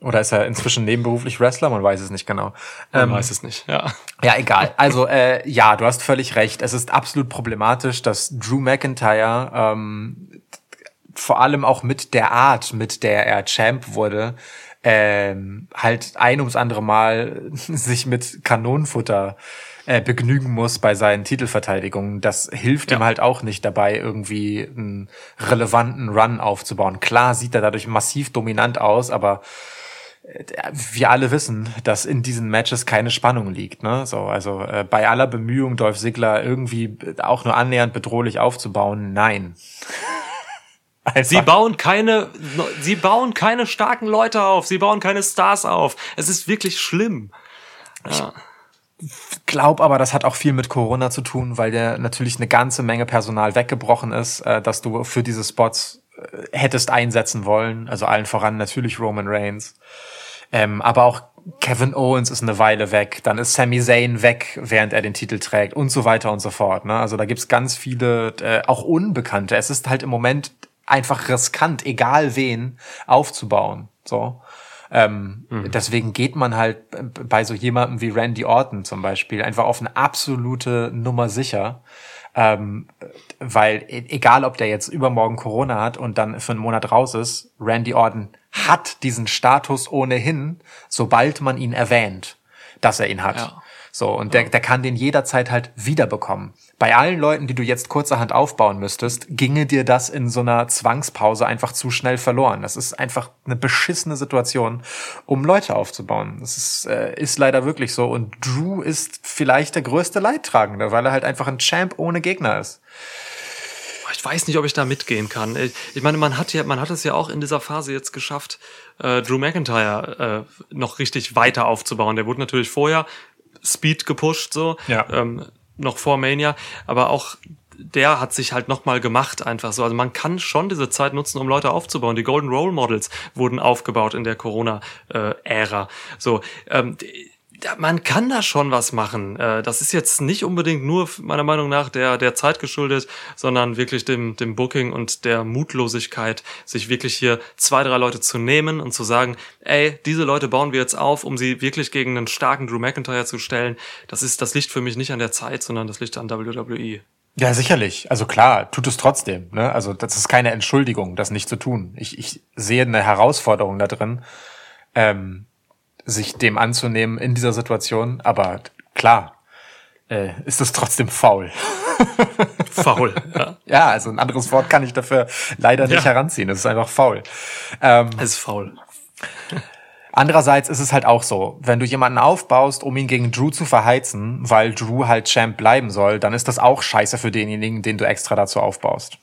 Oder ist er inzwischen nebenberuflich Wrestler? Man weiß es nicht genau. Man Ähm, weiß es nicht. Ja. Ja, egal. Also äh, ja, du hast völlig recht. Es ist absolut problematisch, dass Drew McIntyre ähm, vor allem auch mit der Art, mit der er Champ wurde, ähm, halt ein ums andere Mal [laughs] sich mit Kanonenfutter äh, begnügen muss bei seinen Titelverteidigungen. Das hilft Ja. ihm halt auch nicht dabei, irgendwie einen relevanten Run aufzubauen. Klar sieht er dadurch massiv dominant aus, aber wir alle wissen, dass in diesen Matches keine Spannung liegt. Ne? So, also äh, bei aller Bemühung, Dolph Ziggler irgendwie auch nur annähernd bedrohlich aufzubauen, nein. [laughs] Einfach- Sie bauen keine, sie bauen keine starken Leute auf. Sie bauen keine Stars auf. Es ist wirklich schlimm. Ja. Glaub aber, das hat auch viel mit Corona zu tun, weil der natürlich eine ganze Menge Personal weggebrochen ist, äh, dass du für diese Spots äh, hättest einsetzen wollen. Also allen voran natürlich Roman Reigns. Ähm, aber auch Kevin Owens ist eine Weile weg, dann ist Sami Zayn weg, während er den Titel trägt und so weiter und so fort. Ne? Also da gibt's ganz viele, äh, auch Unbekannte. Es ist halt im Moment einfach riskant, egal wen, aufzubauen. So. Ähm, Deswegen geht man halt bei so jemandem wie Randy Orton zum Beispiel einfach auf eine absolute Nummer sicher. Ähm, weil e- egal, ob der jetzt übermorgen Corona hat und dann für einen Monat raus ist, Randy Orton hat diesen Status ohnehin, sobald man ihn erwähnt, dass er ihn hat. Ja. So, und der, der kann den jederzeit halt wiederbekommen. Bei allen Leuten, die du jetzt kurzerhand aufbauen müsstest, ginge dir das in so einer Zwangspause einfach zu schnell verloren. Das ist einfach eine beschissene Situation, um Leute aufzubauen. Das ist, äh, ist leider wirklich so. Und Drew ist vielleicht der größte Leidtragende, weil er halt einfach ein Champ ohne Gegner ist. Ich weiß nicht, ob ich da mitgehen kann. Ich, ich meine, man hat ja, man hat es ja auch in dieser Phase jetzt geschafft, äh, Drew McIntyre äh, noch richtig weiter aufzubauen. Der wurde natürlich vorher Speed gepusht, so, Ja. ähm, noch vor Mania, aber auch der hat sich halt nochmal gemacht einfach so. Also man kann schon diese Zeit nutzen, um Leute aufzubauen. Die Golden Role Models wurden aufgebaut in der Corona-Ära. so, ähm, man kann da schon was machen. Äh, das ist jetzt nicht unbedingt nur meiner Meinung nach der, der Zeit geschuldet, sondern wirklich dem, dem Booking und der Mutlosigkeit, sich wirklich hier zwei, drei Leute zu nehmen und zu sagen, ey, diese Leute bauen wir jetzt auf, um sie wirklich gegen einen starken Drew McIntyre zu stellen. Das ist, das liegt für mich nicht an der Zeit, sondern das liegt an. WWE. Ja, sicherlich. Also klar, tut es trotzdem. Ne? Also das ist keine Entschuldigung, das nicht zu tun. Ich, ich sehe eine Herausforderung da drin, ähm, sich dem anzunehmen in dieser Situation. Aber klar, äh, ist es trotzdem faul. [laughs] Faul. ja. Ja, also ein anderes Wort kann ich dafür leider nicht Ja. heranziehen. Es ist einfach faul. Ähm, Es ist faul. Andererseits ist es halt auch so, wenn du jemanden aufbaust, um ihn gegen Drew zu verheizen, weil Drew halt Champ bleiben soll, dann ist das auch scheiße für denjenigen, den du extra dazu aufbaust.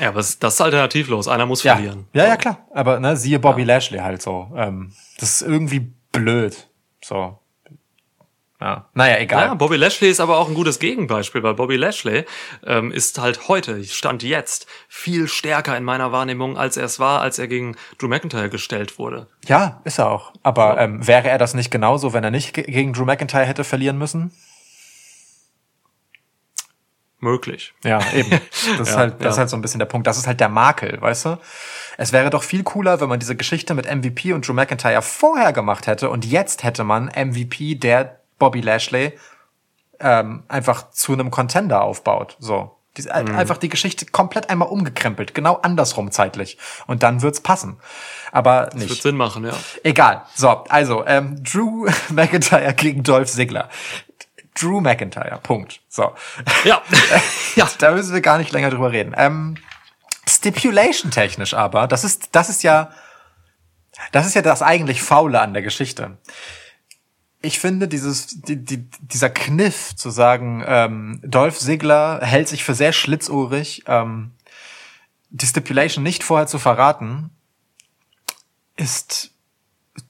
Ja, aber das ist alternativlos. Einer muss Ja, verlieren. ja, ja, klar. Aber ne, siehe Bobby Lashley halt so. Ähm, das ist irgendwie blöd. So. Ja. Naja, egal. Ja, Bobby Lashley ist aber auch ein gutes Gegenbeispiel, weil Bobby Lashley ähm, ist halt heute, stand jetzt, viel stärker in meiner Wahrnehmung, als er es war, als er gegen Drew McIntyre gestellt wurde. Ja, ist er auch. Aber ähm, wäre er das nicht genauso, wenn er nicht ge- gegen Drew McIntyre hätte verlieren müssen? Möglich. Ja, eben. [laughs] Das ist Ja, halt, das ja. ist halt so ein bisschen der Punkt. Das ist halt der Makel, weißt du? Es wäre doch viel cooler, wenn man diese Geschichte mit MVP und Drew McIntyre vorher gemacht hätte und jetzt hätte man MVP, der Bobby Lashley, ähm, einfach zu einem Contender aufbaut. So. Die, Mhm. äh, Einfach die Geschichte komplett einmal umgekrempelt, genau andersrum zeitlich. Und dann wird's passen. Aber Das wird nicht. Sinn machen, ja. Egal. So, also, ähm, Drew [laughs] McIntyre gegen Dolph Ziggler. Drew McIntyre, Punkt. So. Ja. [laughs] ja. Da müssen wir gar nicht länger drüber reden. Ähm, Stipulation technisch aber, das ist, das ist ja, das ist ja das eigentlich Faule an der Geschichte. Ich finde dieses, die, die, dieser Kniff zu sagen, ähm, Dolph Ziggler hält sich für sehr schlitzohrig, ähm, die Stipulation nicht vorher zu verraten, ist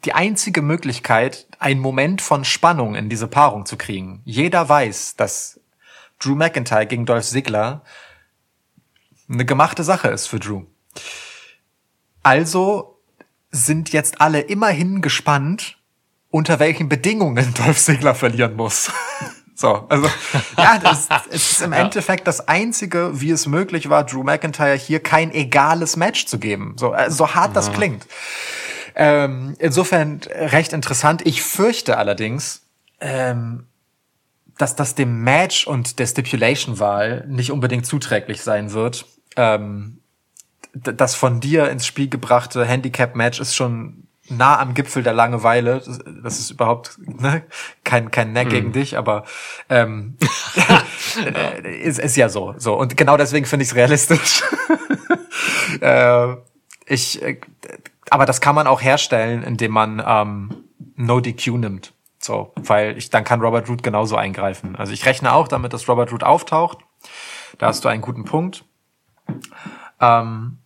die einzige Möglichkeit, einen Moment von Spannung in diese Paarung zu kriegen. Jeder weiß, dass Drew McIntyre gegen Dolph Ziggler eine gemachte Sache ist für Drew. Also sind jetzt alle immerhin gespannt, unter welchen Bedingungen [laughs] Dolph Ziggler verlieren muss. [laughs] So, also ja, [laughs] das, es ist im Endeffekt das einzige, wie es möglich war, Drew McIntyre hier kein egales Match zu geben. So, äh, so hart das klingt. Ähm, insofern recht interessant. Ich fürchte allerdings, ähm, dass das dem Match und der Stipulation-Wahl nicht unbedingt zuträglich sein wird. Ähm, das von dir ins Spiel gebrachte Handicap-Match ist schon nah am Gipfel der Langeweile. Das, ist überhaupt ne, kein kein Neck gegen dich, aber ähm, äh, [laughs] [laughs] ist, ist ja so. So und genau deswegen finde ich es realistisch. [laughs] äh, ich, äh, aber das kann man auch herstellen, indem man ähm, No DQ nimmt. So, weil ich dann kann Robert Root genauso eingreifen. Also ich rechne auch damit, dass Robert Root auftaucht. Da hast du einen guten Punkt. Ähm,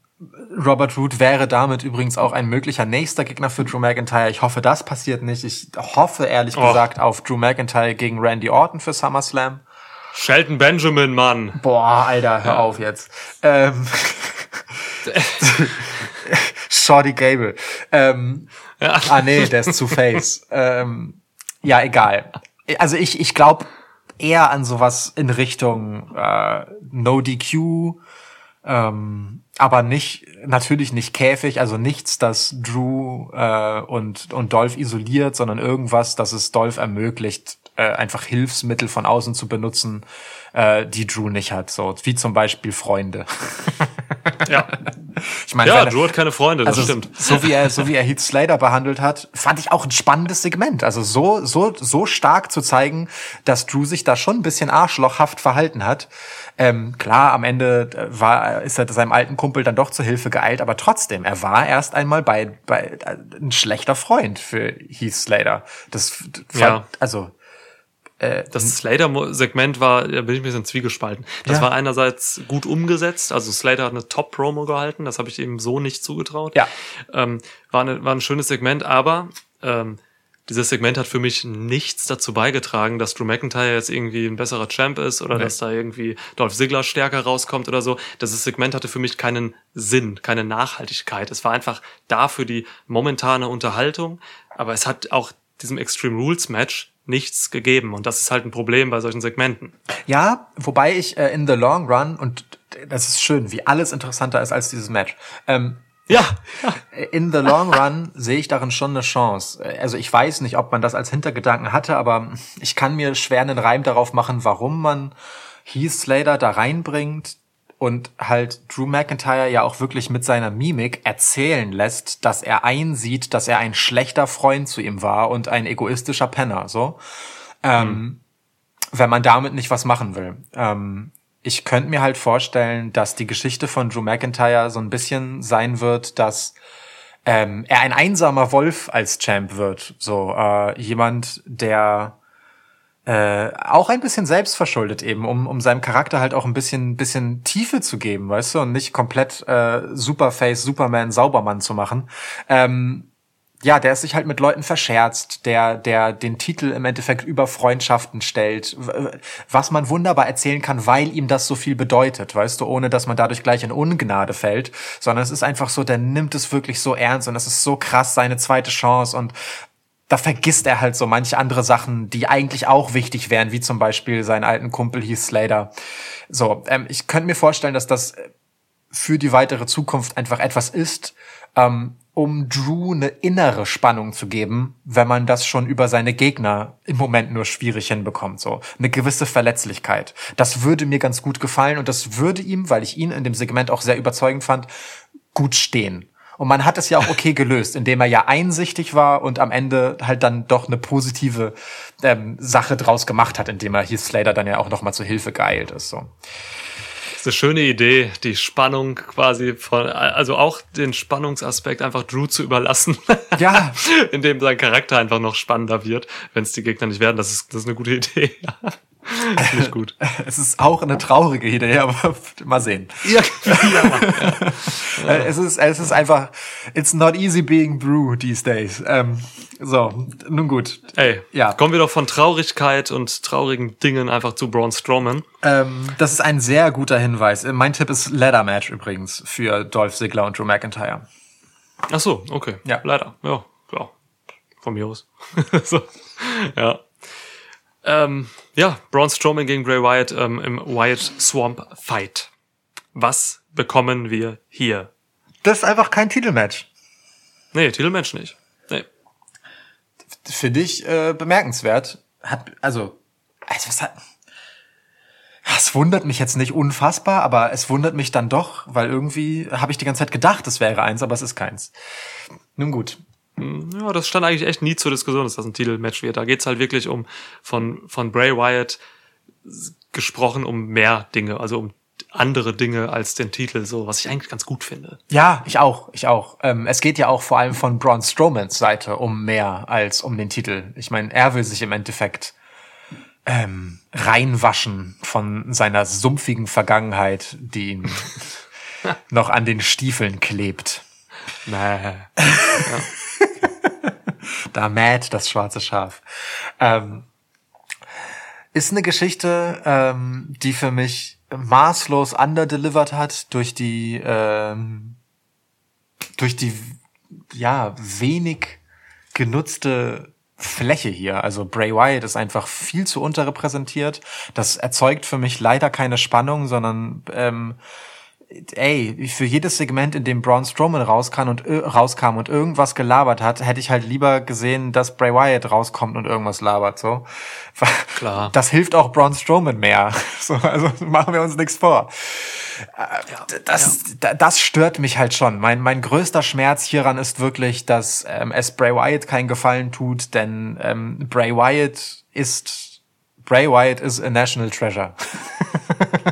Robert Root wäre damit übrigens auch ein möglicher nächster Gegner für Drew McIntyre. Ich hoffe, das passiert nicht. Ich hoffe ehrlich Och. gesagt auf Drew McIntyre gegen Randy Orton für SummerSlam. Shelton Benjamin, Mann. Boah, Alter, hör auf jetzt. Ähm, [laughs] Shorty Gable. Ähm, Ja. Ah nee, der ist zu Face. [laughs] ähm, ja, egal. Also ich, ich glaube eher an sowas in Richtung äh, No DQ Ähm, aber nicht, natürlich nicht Käfig, also nichts, das Drew äh, und, und Dolph isoliert, sondern irgendwas, das es Dolph ermöglicht, äh, einfach Hilfsmittel von außen zu benutzen, äh, die Drew nicht hat. So wie zum Beispiel Freunde. [laughs] Ja, Ich meine, ja Drew hat keine Freunde, das also stimmt. so wie er so wie er Heath Slater behandelt hat, fand ich auch ein spannendes Segment. Also so so so stark zu zeigen, dass Drew sich da schon ein bisschen arschlochhaft verhalten hat. Ähm, klar, am Ende äh, war ist er seinem alten Kumpel dann doch zur Hilfe geeilt, aber trotzdem, er war erst einmal bei bei äh, ein schlechter Freund für Heath Slater. Das fand, Ja. also Das Slater-Segment war, da bin ich ein bisschen zwiegespalten. Das Ja. war einerseits gut umgesetzt, also Slater hat eine Top-Promo gehalten, das habe ich ihm so nicht zugetraut. Ja. Ähm, war, eine, war ein schönes Segment, aber ähm, dieses Segment hat für mich nichts dazu beigetragen, dass Drew McIntyre jetzt irgendwie ein besserer Champ ist oder dass da irgendwie Dolph Ziggler stärker rauskommt oder so. Das Segment hatte für mich keinen Sinn, keine Nachhaltigkeit. Es war einfach da für die momentane Unterhaltung, aber es hat auch diesem Extreme Rules Match nichts gegeben und das ist halt ein Problem bei solchen Segmenten. Ja, wobei ich äh, in the long run, und das ist schön, wie alles interessanter ist als dieses Match. Ähm, Ja, in the long run sehe ich darin schon eine Chance. Also ich weiß nicht, ob man das als Hintergedanken hatte, aber ich kann mir schwer einen Reim darauf machen, warum man Heath Slater da reinbringt und halt Drew McIntyre ja auch wirklich mit seiner Mimik erzählen lässt, dass er einsieht, dass er ein schlechter Freund zu ihm war und ein egoistischer Penner, so. Ähm, wenn man damit nicht was machen will. Ähm, ich könnte mir halt vorstellen, dass die Geschichte von Drew McIntyre so ein bisschen sein wird, dass ähm, er ein einsamer Wolf als Champ wird. So äh, jemand, der äh, auch ein bisschen selbstverschuldet eben, um, um seinem Charakter halt auch ein bisschen, bisschen Tiefe zu geben, weißt du, und nicht komplett äh, Superface, Superman, Saubermann zu machen. Ähm, ja, der es sich halt mit Leuten verscherzt, der, der den Titel im Endeffekt über Freundschaften stellt, was man wunderbar erzählen kann, weil ihm das so viel bedeutet, weißt du, ohne dass man dadurch gleich in Ungnade fällt, sondern es ist einfach so, der nimmt es wirklich so ernst und es ist so krass seine zweite Chance und da vergisst er halt so manche andere Sachen, die eigentlich auch wichtig wären, wie zum Beispiel seinen alten Kumpel Heath Slater. So, ähm, ich könnte mir vorstellen, dass das äh, für die weitere Zukunft einfach etwas ist, ähm, um Drew eine innere Spannung zu geben, wenn man das schon über seine Gegner im Moment nur schwierig hinbekommt. So eine gewisse Verletzlichkeit. Das würde mir ganz gut gefallen und das würde ihm, weil ich ihn in dem Segment auch sehr überzeugend fand, gut stehen. Und man hat es ja auch okay gelöst, indem er ja einsichtig war und am Ende halt dann doch eine positive ähm, Sache draus gemacht hat, indem er Heath Slater dann ja auch noch mal zur Hilfe geeilt ist. So. Das ist eine schöne Idee, die Spannung quasi von, also auch den Spannungsaspekt einfach Drew zu überlassen. [laughs] Ja. Indem sein Charakter einfach noch spannender wird, wenn es die Gegner nicht werden. Das ist, das ist eine gute Idee. [laughs] Ich gut. [laughs] Es ist auch eine traurige Idee, aber [laughs] mal sehen. Ja, [laughs] Äh, Es ist, es ist einfach, it's not easy being Brew these days. Ähm, so, nun gut. Ey, Ja. kommen wir doch von Traurigkeit und traurigen Dingen einfach zu Braun Strowman. Ähm, das ist ein sehr guter Hinweis. Äh, Mein Tipp ist Ladder Match übrigens für Dolph Ziggler und Drew McIntyre. Ach so, okay. Ja. Leider. Ja, ja. Von mir aus. so. Ja. Ähm, ja, Braun Strowman gegen Bray Wyatt ähm, im Wyatt Swamp Fight. Was bekommen wir hier? Das ist einfach kein Titelmatch. Nee, Titelmatch nicht. Nee. Finde ich äh, bemerkenswert. Hat, also, also was hat. Es wundert mich jetzt nicht unfassbar, aber es wundert mich dann doch, weil irgendwie habe ich die ganze Zeit gedacht, es wäre eins, aber es ist keins. Nun gut. Ja, das stand eigentlich echt nie zur Diskussion, dass das ein Titelmatch wird. Da geht's halt wirklich um von, von Bray Wyatt gesprochen um mehr Dinge, also um andere Dinge als den Titel, so, was ich eigentlich ganz gut finde. Ja, ich auch, ich auch. Ähm, es geht ja auch vor allem von Braun Strowmans Seite um mehr als um den Titel. Ich meine, er will sich im Endeffekt ähm, reinwaschen von seiner sumpfigen Vergangenheit, die ihn [laughs] noch an den Stiefeln klebt. Nee. [laughs] Da mäht das schwarze Schaf. Ähm, ist eine Geschichte, ähm, die für mich maßlos underdelivered hat durch die ähm, durch die ja wenig genutzte Fläche hier. Also Bray Wyatt ist einfach viel zu unterrepräsentiert. Das erzeugt für mich leider keine Spannung, sondern ähm, ey, für jedes Segment, in dem Braun Strowman rauskam und, rauskam und irgendwas gelabert hat, hätte ich halt lieber gesehen, dass Bray Wyatt rauskommt und irgendwas labert, so. Klar. [laughs] Das hilft auch Braun Strowman mehr. [laughs] So, also machen wir uns nichts vor. Äh, das, da- das stört mich halt schon. Mein, mein größter Schmerz hieran ist wirklich, dass ähm, es Bray Wyatt keinen Gefallen tut, denn ähm, Bray Wyatt ist Bray Wyatt is a national treasure.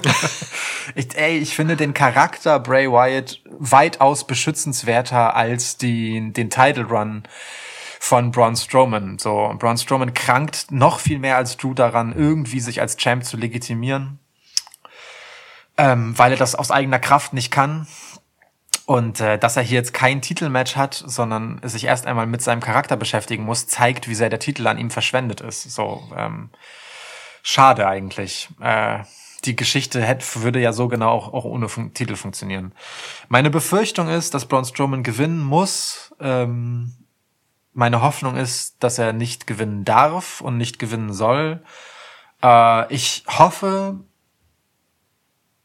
[laughs] ich, ey, ich finde den Charakter Bray Wyatt weitaus beschützenswerter als die, den Title Run von Braun Strowman. So, Braun Strowman krankt noch viel mehr als Drew daran, irgendwie sich als Champ zu legitimieren, ähm, weil er das aus eigener Kraft nicht kann. Und äh, dass er hier jetzt kein Titelmatch hat, sondern sich erst einmal mit seinem Charakter beschäftigen muss, zeigt, wie sehr der Titel an ihm verschwendet ist. So, ähm, schade eigentlich. Äh, die Geschichte hätte, würde ja so genau auch, auch ohne Fun Titel funktionieren. Meine Befürchtung ist, dass Braun Strowman gewinnen muss. Ähm, meine Hoffnung ist, dass er nicht gewinnen darf und nicht gewinnen soll. Äh, ich hoffe,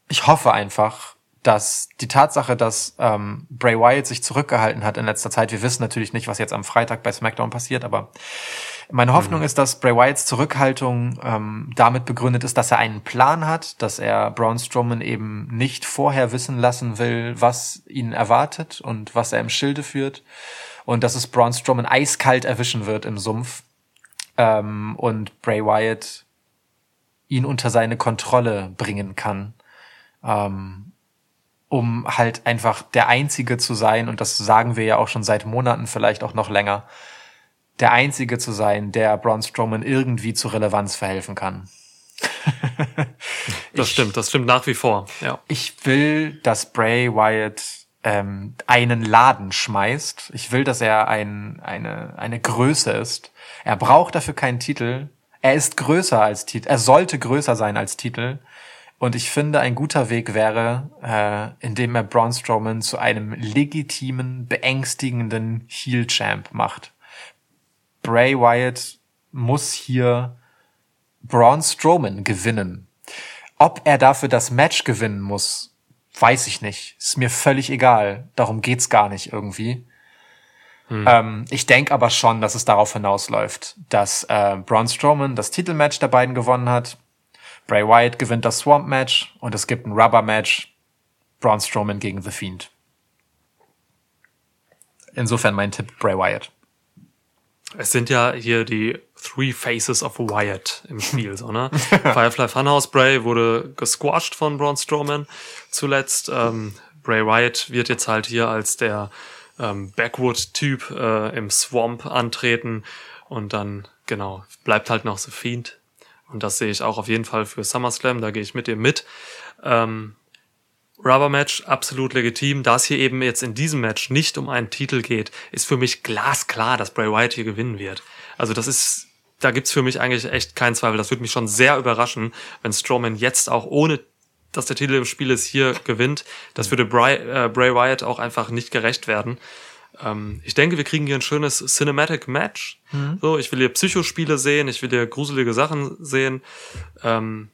ich hoffe einfach, dass die Tatsache, dass ähm, Bray Wyatt sich zurückgehalten hat in letzter Zeit, wir wissen natürlich nicht, was jetzt am Freitag bei SmackDown passiert, aber meine Hoffnung ist, dass Bray Wyatts Zurückhaltung ähm, damit begründet ist, dass er einen Plan hat, dass er Braun Strowman eben nicht vorher wissen lassen will, was ihn erwartet und was er im Schilde führt. Und dass es Braun Strowman eiskalt erwischen wird im Sumpf. Ähm, und Bray Wyatt ihn unter seine Kontrolle bringen kann, ähm, um halt einfach der Einzige zu sein, und das sagen wir ja auch schon seit Monaten, vielleicht auch noch länger, der Einzige zu sein, der Braun Strowman irgendwie zur Relevanz verhelfen kann. [laughs] Das Ich- stimmt, das stimmt nach wie vor. Ja. Ich will, dass Bray Wyatt ähm, einen Laden schmeißt. Ich will, dass er ein, eine, eine Größe ist. Er braucht dafür keinen Titel. Er ist größer als Titel. Er sollte größer sein als Titel. Und ich finde, ein guter Weg wäre, äh, indem er Braun Strowman zu einem legitimen, beängstigenden Heel-Champ macht. Bray Wyatt muss hier Braun Strowman gewinnen. Ob er dafür das Match gewinnen muss, weiß ich nicht. Ist mir völlig egal. Darum geht's gar nicht irgendwie. Ähm, ich denke aber schon, dass es darauf hinausläuft, dass äh, Braun Strowman das Titelmatch der beiden gewonnen hat. Bray Wyatt gewinnt das Swamp Match und es gibt ein Rubber Match. Braun Strowman gegen The Fiend. Insofern mein Tipp Bray Wyatt. Es sind ja hier die Three Faces of Wyatt im Spiel, so, ne? [laughs] Firefly Funhouse Bray wurde gesquashed von Braun Strowman zuletzt. Ähm, Bray Wyatt wird jetzt halt hier als der ähm, Backwood-Typ äh, im Swamp antreten und dann, genau, bleibt halt noch The Fiend. Und das sehe ich auch auf jeden Fall für SummerSlam, da gehe ich mit dir mit. Ähm, Rubber Match absolut legitim. Da es hier eben jetzt in diesem Match nicht um einen Titel geht, ist für mich glasklar, dass Bray Wyatt hier gewinnen wird. Also das ist, da gibt's für mich eigentlich echt keinen Zweifel. Das würde mich schon sehr überraschen, wenn Strowman jetzt auch ohne dass der Titel im Spiel ist, hier gewinnt. Das würde Bray, äh, Bray Wyatt auch einfach nicht gerecht werden. Ähm, ich denke, wir kriegen hier ein schönes Cinematic Match. So, ich will hier Psychospiele sehen, ich will hier gruselige Sachen sehen. Ähm,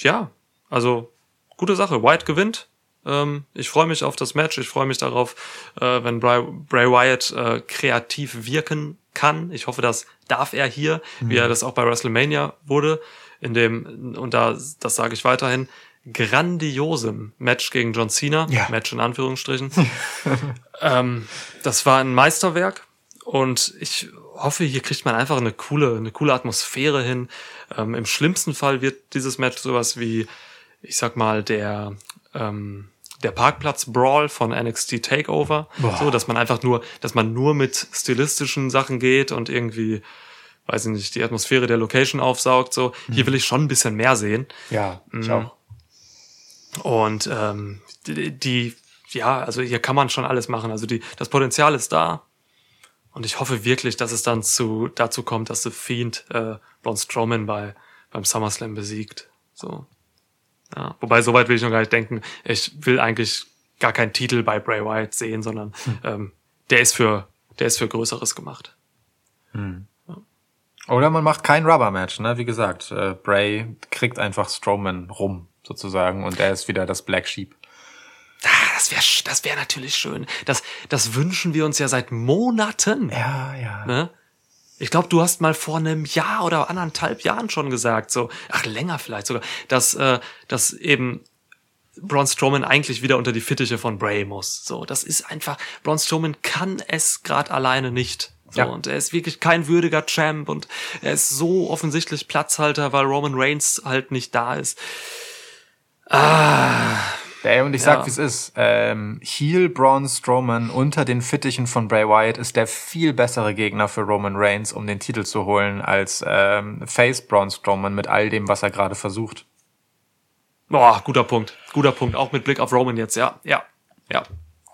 ja, also gute Sache. White gewinnt. Ähm, ich freue mich auf das Match. Ich freue mich darauf, äh, wenn Bray, Bray Wyatt äh, kreativ wirken kann. Ich hoffe, das darf er hier, wie er das auch bei WrestleMania wurde. In dem, und da, das sage ich weiterhin, grandiosem Match gegen John Cena. Ja. Match in Anführungsstrichen. [laughs] ähm, das war ein Meisterwerk. Und ich hoffe, hier kriegt man einfach eine coole, eine coole Atmosphäre hin. Ähm, Im schlimmsten Fall wird dieses Match sowas wie, ich sag mal, der, ähm, der Parkplatz-Brawl von NXT Takeover. Boah. So, dass man einfach nur, dass man nur mit stilistischen Sachen geht und irgendwie, weiß ich nicht, die Atmosphäre der Location aufsaugt. So, hier will ich schon ein bisschen mehr sehen. Ja, ich Mhm. auch. Und ähm, die, die, ja, also hier kann man schon alles machen. Also die, das Potenzial ist da. Und ich hoffe wirklich, dass es dann zu, dazu kommt, dass The Fiend äh, Braun Strowman bei, beim SummerSlam besiegt. So. Ja. Wobei, soweit will ich noch gar nicht denken. Ich will eigentlich gar keinen Titel bei Bray Wyatt sehen, sondern ähm, der ist für, der ist für Größeres gemacht. Oder man macht kein Rubber-Match, ne? Wie gesagt, äh, Bray kriegt einfach Strowman rum, sozusagen, und er ist wieder das Black Sheep. das wäre das wäre natürlich schön. Das, das wünschen wir uns ja seit Monaten. Ja, ja. Ne? Ich glaube, du hast mal vor einem Jahr oder anderthalb Jahren schon gesagt, so, ach länger vielleicht sogar, dass, äh, dass eben Braun Strowman eigentlich wieder unter die Fittiche von Bray muss. So, das ist einfach, Braun Strowman kann es gerade alleine nicht. So, Ja. Und er ist wirklich kein würdiger Champ und er ist so offensichtlich Platzhalter, weil Roman Reigns halt nicht da ist. Ey, und ich sag, Ja. wie es ist. Ähm, Heel Braun Strowman unter den Fittichen von Bray Wyatt ist der viel bessere Gegner für Roman Reigns, um den Titel zu holen, als ähm, Face Braun Strowman mit all dem, was er gerade versucht. Boah, guter Punkt. Guter Punkt. Auch mit Blick auf Roman jetzt. Ja, ja, ja.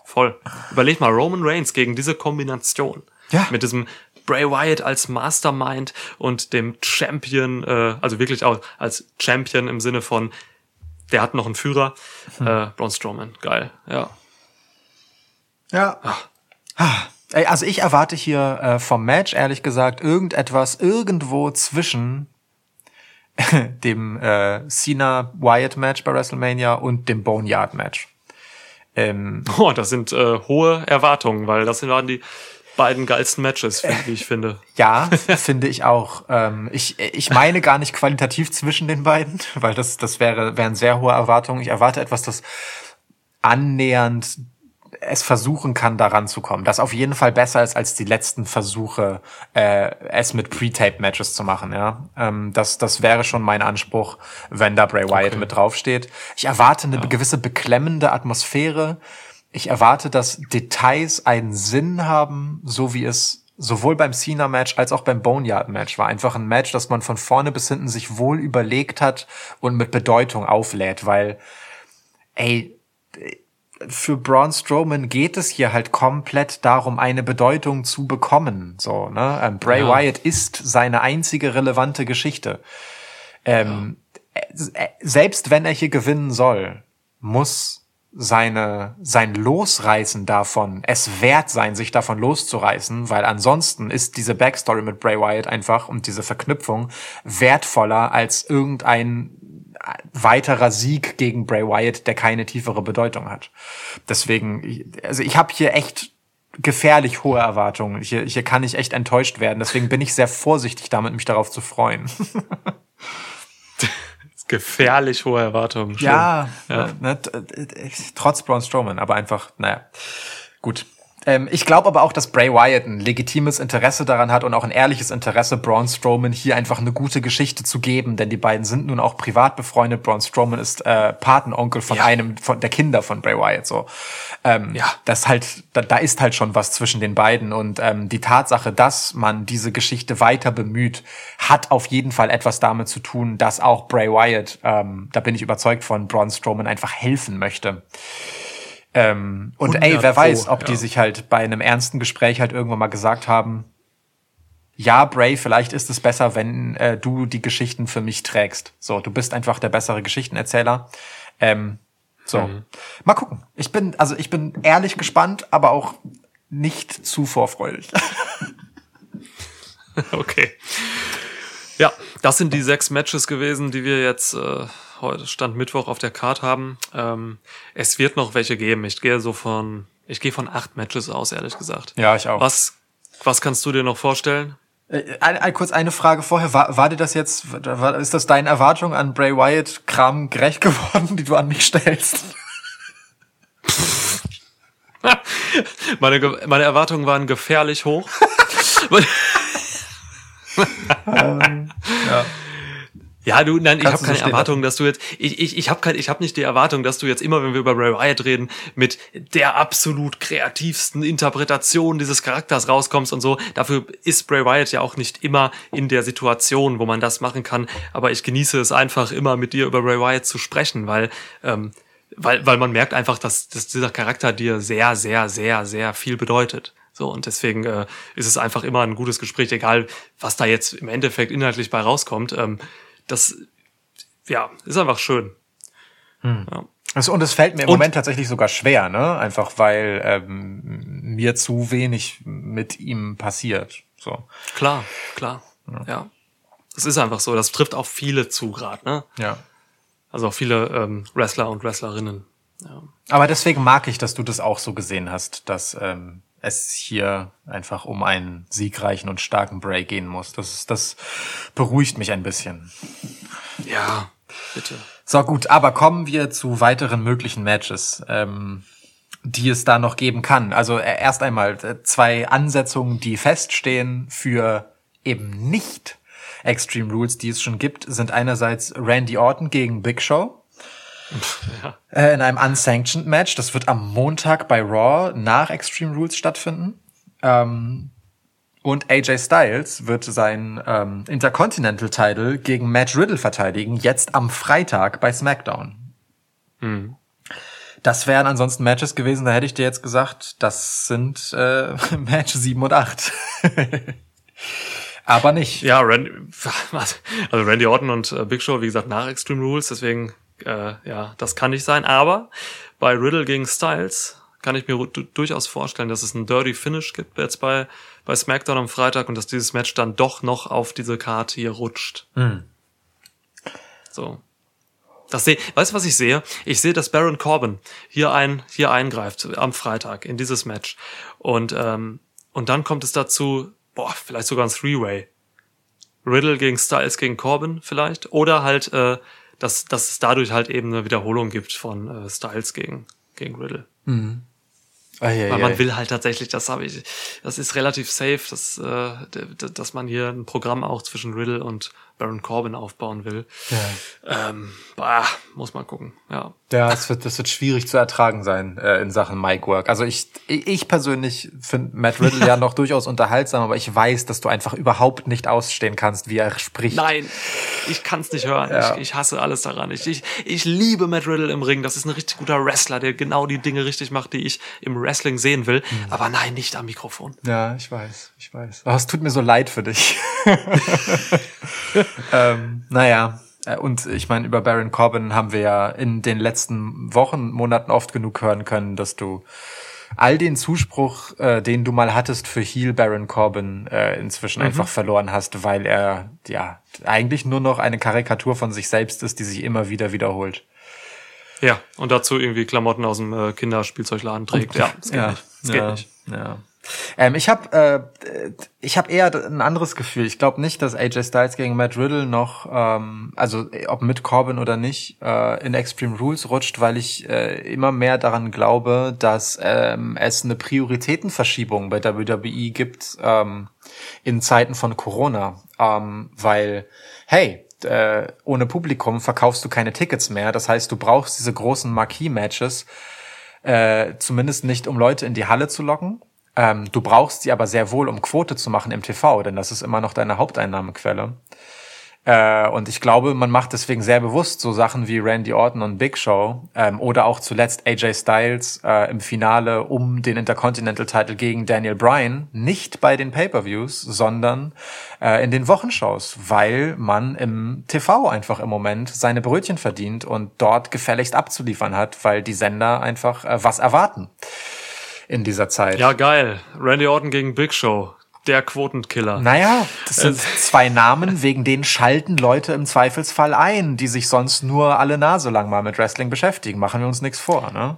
Voll. Überleg mal, Roman Reigns gegen diese Kombination. Ja. Mit diesem Bray Wyatt als Mastermind und dem Champion, äh, also wirklich auch als Champion im Sinne von, der hat noch einen Führer. Äh, Braun Strowman. Geil. Ja. Ja. Ah. Ey, also ich erwarte hier äh, vom Match, ehrlich gesagt, irgendetwas irgendwo zwischen [laughs] dem äh, Cena-Wyatt-Match bei WrestleMania und dem Boneyard-Match. Ähm, Oh, das sind äh, hohe Erwartungen, weil das waren die beiden geilsten Matches, wie ich finde. Ja, finde ich auch. Ähm, ich, ich meine gar nicht qualitativ zwischen den beiden, weil das, das wäre, wären sehr hohe Erwartungen. Ich erwarte etwas, das annähernd es versuchen kann, daran zu kommen. Das auf jeden Fall besser ist als die letzten Versuche, äh, es mit Pre-Tape-Matches zu machen. Ja, ähm, das, das wäre schon mein Anspruch, wenn da Bray Wyatt Okay. mit draufsteht. Ich erwarte eine gewisse beklemmende Atmosphäre. Ich erwarte, dass Details einen Sinn haben, so wie es sowohl beim Cena-Match als auch beim Boneyard-Match war. Einfach ein Match, das man von vorne bis hinten sich wohl überlegt hat und mit Bedeutung auflädt, weil, ey, für Braun Strowman geht es hier halt komplett darum, eine Bedeutung zu bekommen. So, ne? Ähm, Bray Ja. Wyatt ist seine einzige relevante Geschichte. Ähm, äh, selbst wenn er hier gewinnen soll, muss seine, sein Losreißen davon es wert sein, sich davon loszureißen, weil ansonsten ist diese Backstory mit Bray Wyatt einfach und diese Verknüpfung wertvoller als irgendein weiterer Sieg gegen Bray Wyatt, der keine tiefere Bedeutung hat. Deswegen, also ich habe hier echt gefährlich hohe Erwartungen. Hier, hier kann ich echt enttäuscht werden. Deswegen bin ich sehr vorsichtig damit, mich darauf zu freuen. [laughs] Gefährlich hohe Erwartungen. Schlimm. Ja, Ja. Ne, t- äh, trotz Braun Strowman, aber einfach, naja, gut. Ähm, ich glaube aber auch, dass Bray Wyatt ein legitimes Interesse daran hat und auch ein ehrliches Interesse, Braun Strowman hier einfach eine gute Geschichte zu geben, denn die beiden sind nun auch privat befreundet. Braun Strowman ist äh, Patenonkel von Ja. einem von der Kinder von Bray Wyatt. So, ähm, Ja. das halt, da, da ist halt schon was zwischen den beiden und ähm, die Tatsache, dass man diese Geschichte weiter bemüht, hat auf jeden Fall etwas damit zu tun, dass auch Bray Wyatt, ähm, da bin ich überzeugt von, Braun Strowman einfach helfen möchte. Ähm, und ey, 100 wer weiß, ob die ja. sich halt bei einem ernsten Gespräch halt irgendwann mal gesagt haben, ja, Bray, vielleicht ist es besser, wenn äh, du die Geschichten für mich trägst. So, du bist einfach der bessere Geschichtenerzähler. Ähm, so, mal gucken. Ich bin, also ich bin ehrlich gespannt, aber auch nicht zu vorfreudig. [laughs] Okay. Ja, das sind die sechs Matches gewesen, die wir jetzt äh, heute Stand Mittwoch auf der Card haben. Ähm, es wird noch welche geben. Ich gehe so von, ich gehe von acht Matches aus, ehrlich gesagt. Ja, ich auch. Was, was kannst du dir noch vorstellen? Äh, ein, ein, kurz eine Frage vorher. War, war dir das jetzt, war, ist das deine Erwartung an Bray Wyatt Kram gerecht geworden, [laughs] die du an mich stellst? [laughs] Meine, meine Erwartungen waren gefährlich hoch. [laughs] Ja. Ja, du, nein, ich Kannst habe du so keine Erwartung, dass du jetzt, ich, ich, ich habe kein, ich habe nicht die Erwartung, dass du jetzt immer, wenn wir über Bray Wyatt reden, mit der absolut kreativsten Interpretation dieses Charakters rauskommst und so. Dafür ist Bray Wyatt ja auch nicht immer in der Situation, wo man das machen kann. Aber ich genieße es einfach immer, mit dir über Bray Wyatt zu sprechen, weil, ähm, weil, weil man merkt einfach, dass, dass dieser Charakter dir sehr, sehr, sehr, sehr viel bedeutet. So, und deswegen äh, ist es einfach immer ein gutes Gespräch, egal was da jetzt im Endeffekt inhaltlich bei rauskommt. Ähm, das, ja, ist einfach schön. Ja. Also, und es fällt mir im Und- Moment tatsächlich sogar schwer, ne? Einfach weil ähm, mir zu wenig mit ihm passiert. So. Klar, klar. Ja. Das ist einfach so. Das trifft auch viele zu gerade, ne? Ja. Also auch viele ähm, Wrestler und Wrestlerinnen. Aber deswegen mag ich, dass du das auch so gesehen hast, dass ähm, es hier einfach um einen siegreichen und starken Bray gehen muss. Das, ist, das beruhigt mich ein bisschen. Ja, bitte. So gut, aber kommen wir zu weiteren möglichen Matches, ähm, die es da noch geben kann. Also äh, erst einmal äh, zwei Ansetzungen, die feststehen für eben nicht Extreme Rules, die es schon gibt, sind einerseits Randy Orton gegen Big Show. Äh, in einem unsanctioned Match. Das wird am Montag bei Raw nach Extreme Rules stattfinden. Ähm, und AJ Styles wird sein ähm, Intercontinental Title gegen Matt Riddle verteidigen, jetzt am Freitag bei SmackDown. Das wären ansonsten Matches gewesen, da hätte ich dir jetzt gesagt, das sind äh, [laughs] Match 7 und 8. [laughs] Aber nicht. Ja, Randy, [laughs] also Randy Orton und äh, Big Show, wie gesagt, nach Extreme Rules, deswegen, äh, ja, das kann nicht sein. Aber bei Riddle gegen Styles kann ich mir durchaus vorstellen, dass es einen Dirty Finish gibt jetzt bei, bei SmackDown am Freitag und dass dieses Match dann doch noch auf diese Karte hier rutscht. So. Das seh, weißt du, was ich sehe? Ich sehe, dass Baron Corbin hier ein, hier eingreift am Freitag in dieses Match. Und, ähm, und dann kommt es dazu, boah, vielleicht sogar ein Three-Way. Riddle gegen Styles gegen Corbin vielleicht. Oder halt, äh, dass, dass es dadurch halt eben eine Wiederholung gibt von äh, Styles gegen, gegen Riddle. Weil man will halt tatsächlich, das habe ich, das ist relativ safe, dass, äh, dass man hier ein Programm auch zwischen Riddle und Baron Corbin aufbauen will. Ähm, bah, muss man gucken, ja. Ja, es wird, das wird schwierig zu ertragen sein äh, in Sachen Mic Work. Also ich, ich persönlich finde Matt Riddle [laughs] ja noch durchaus unterhaltsam, aber ich weiß, dass du einfach überhaupt nicht ausstehen kannst, wie er spricht. Nein, ich kann es nicht hören. Ja. Ich, ich hasse alles daran. Ich, ich, ich liebe Matt Riddle im Ring. Das ist ein richtig guter Wrestler, der genau die Dinge richtig macht, die ich im Wrestling sehen will. Aber nein, nicht am Mikrofon. Ja, ich weiß, ich weiß. Aber es tut mir so leid für dich. [laughs] ähm, naja, äh, und ich meine, über Baron Corbin haben wir ja in den letzten Wochen, Monaten oft genug hören können, dass du all den Zuspruch, äh, den du mal hattest für Heel Baron Corbin, äh, inzwischen einfach verloren hast, weil er ja eigentlich nur noch eine Karikatur von sich selbst ist, die sich immer wieder wiederholt. Ja, und dazu irgendwie Klamotten aus dem äh, Kinderspielzeugladen trägt. Ja, das geht ja, nicht. Das geht ja, nicht. Ja. Ähm, ich habe äh, ich habe eher ein anderes Gefühl. Ich glaube nicht, dass AJ Styles gegen Matt Riddle noch, ähm, also ob mit Corbin oder nicht, äh, in Extreme Rules rutscht, weil ich äh, immer mehr daran glaube, dass ähm, es eine Prioritätenverschiebung bei WWE gibt ähm, in Zeiten von Corona, ähm, weil hey äh, ohne Publikum verkaufst du keine Tickets mehr. Das heißt, du brauchst diese großen Marquee-Matches, äh, zumindest nicht, um Leute in die Halle zu locken. Ähm, du brauchst sie aber sehr wohl, um Quote zu machen im TV, denn das ist immer noch deine Haupteinnahmequelle. Äh, und ich glaube, man macht deswegen sehr bewusst so Sachen wie Randy Orton und Big Show ähm, oder auch zuletzt AJ Styles äh, im Finale um den Intercontinental Title gegen Daniel Bryan nicht bei den Pay-per-Views, sondern äh, in den Wochenshows, weil man im TV einfach im Moment seine Brötchen verdient und dort gefälligst abzuliefern hat, weil die Sender einfach äh, was erwarten in dieser Zeit. Ja, geil. Randy Orton gegen Big Show. Der Quotenkiller. Naja, das sind zwei Namen, wegen denen schalten Leute im Zweifelsfall ein, die sich sonst nur alle Nase lang mal mit Wrestling beschäftigen. Machen wir uns nichts vor, ne?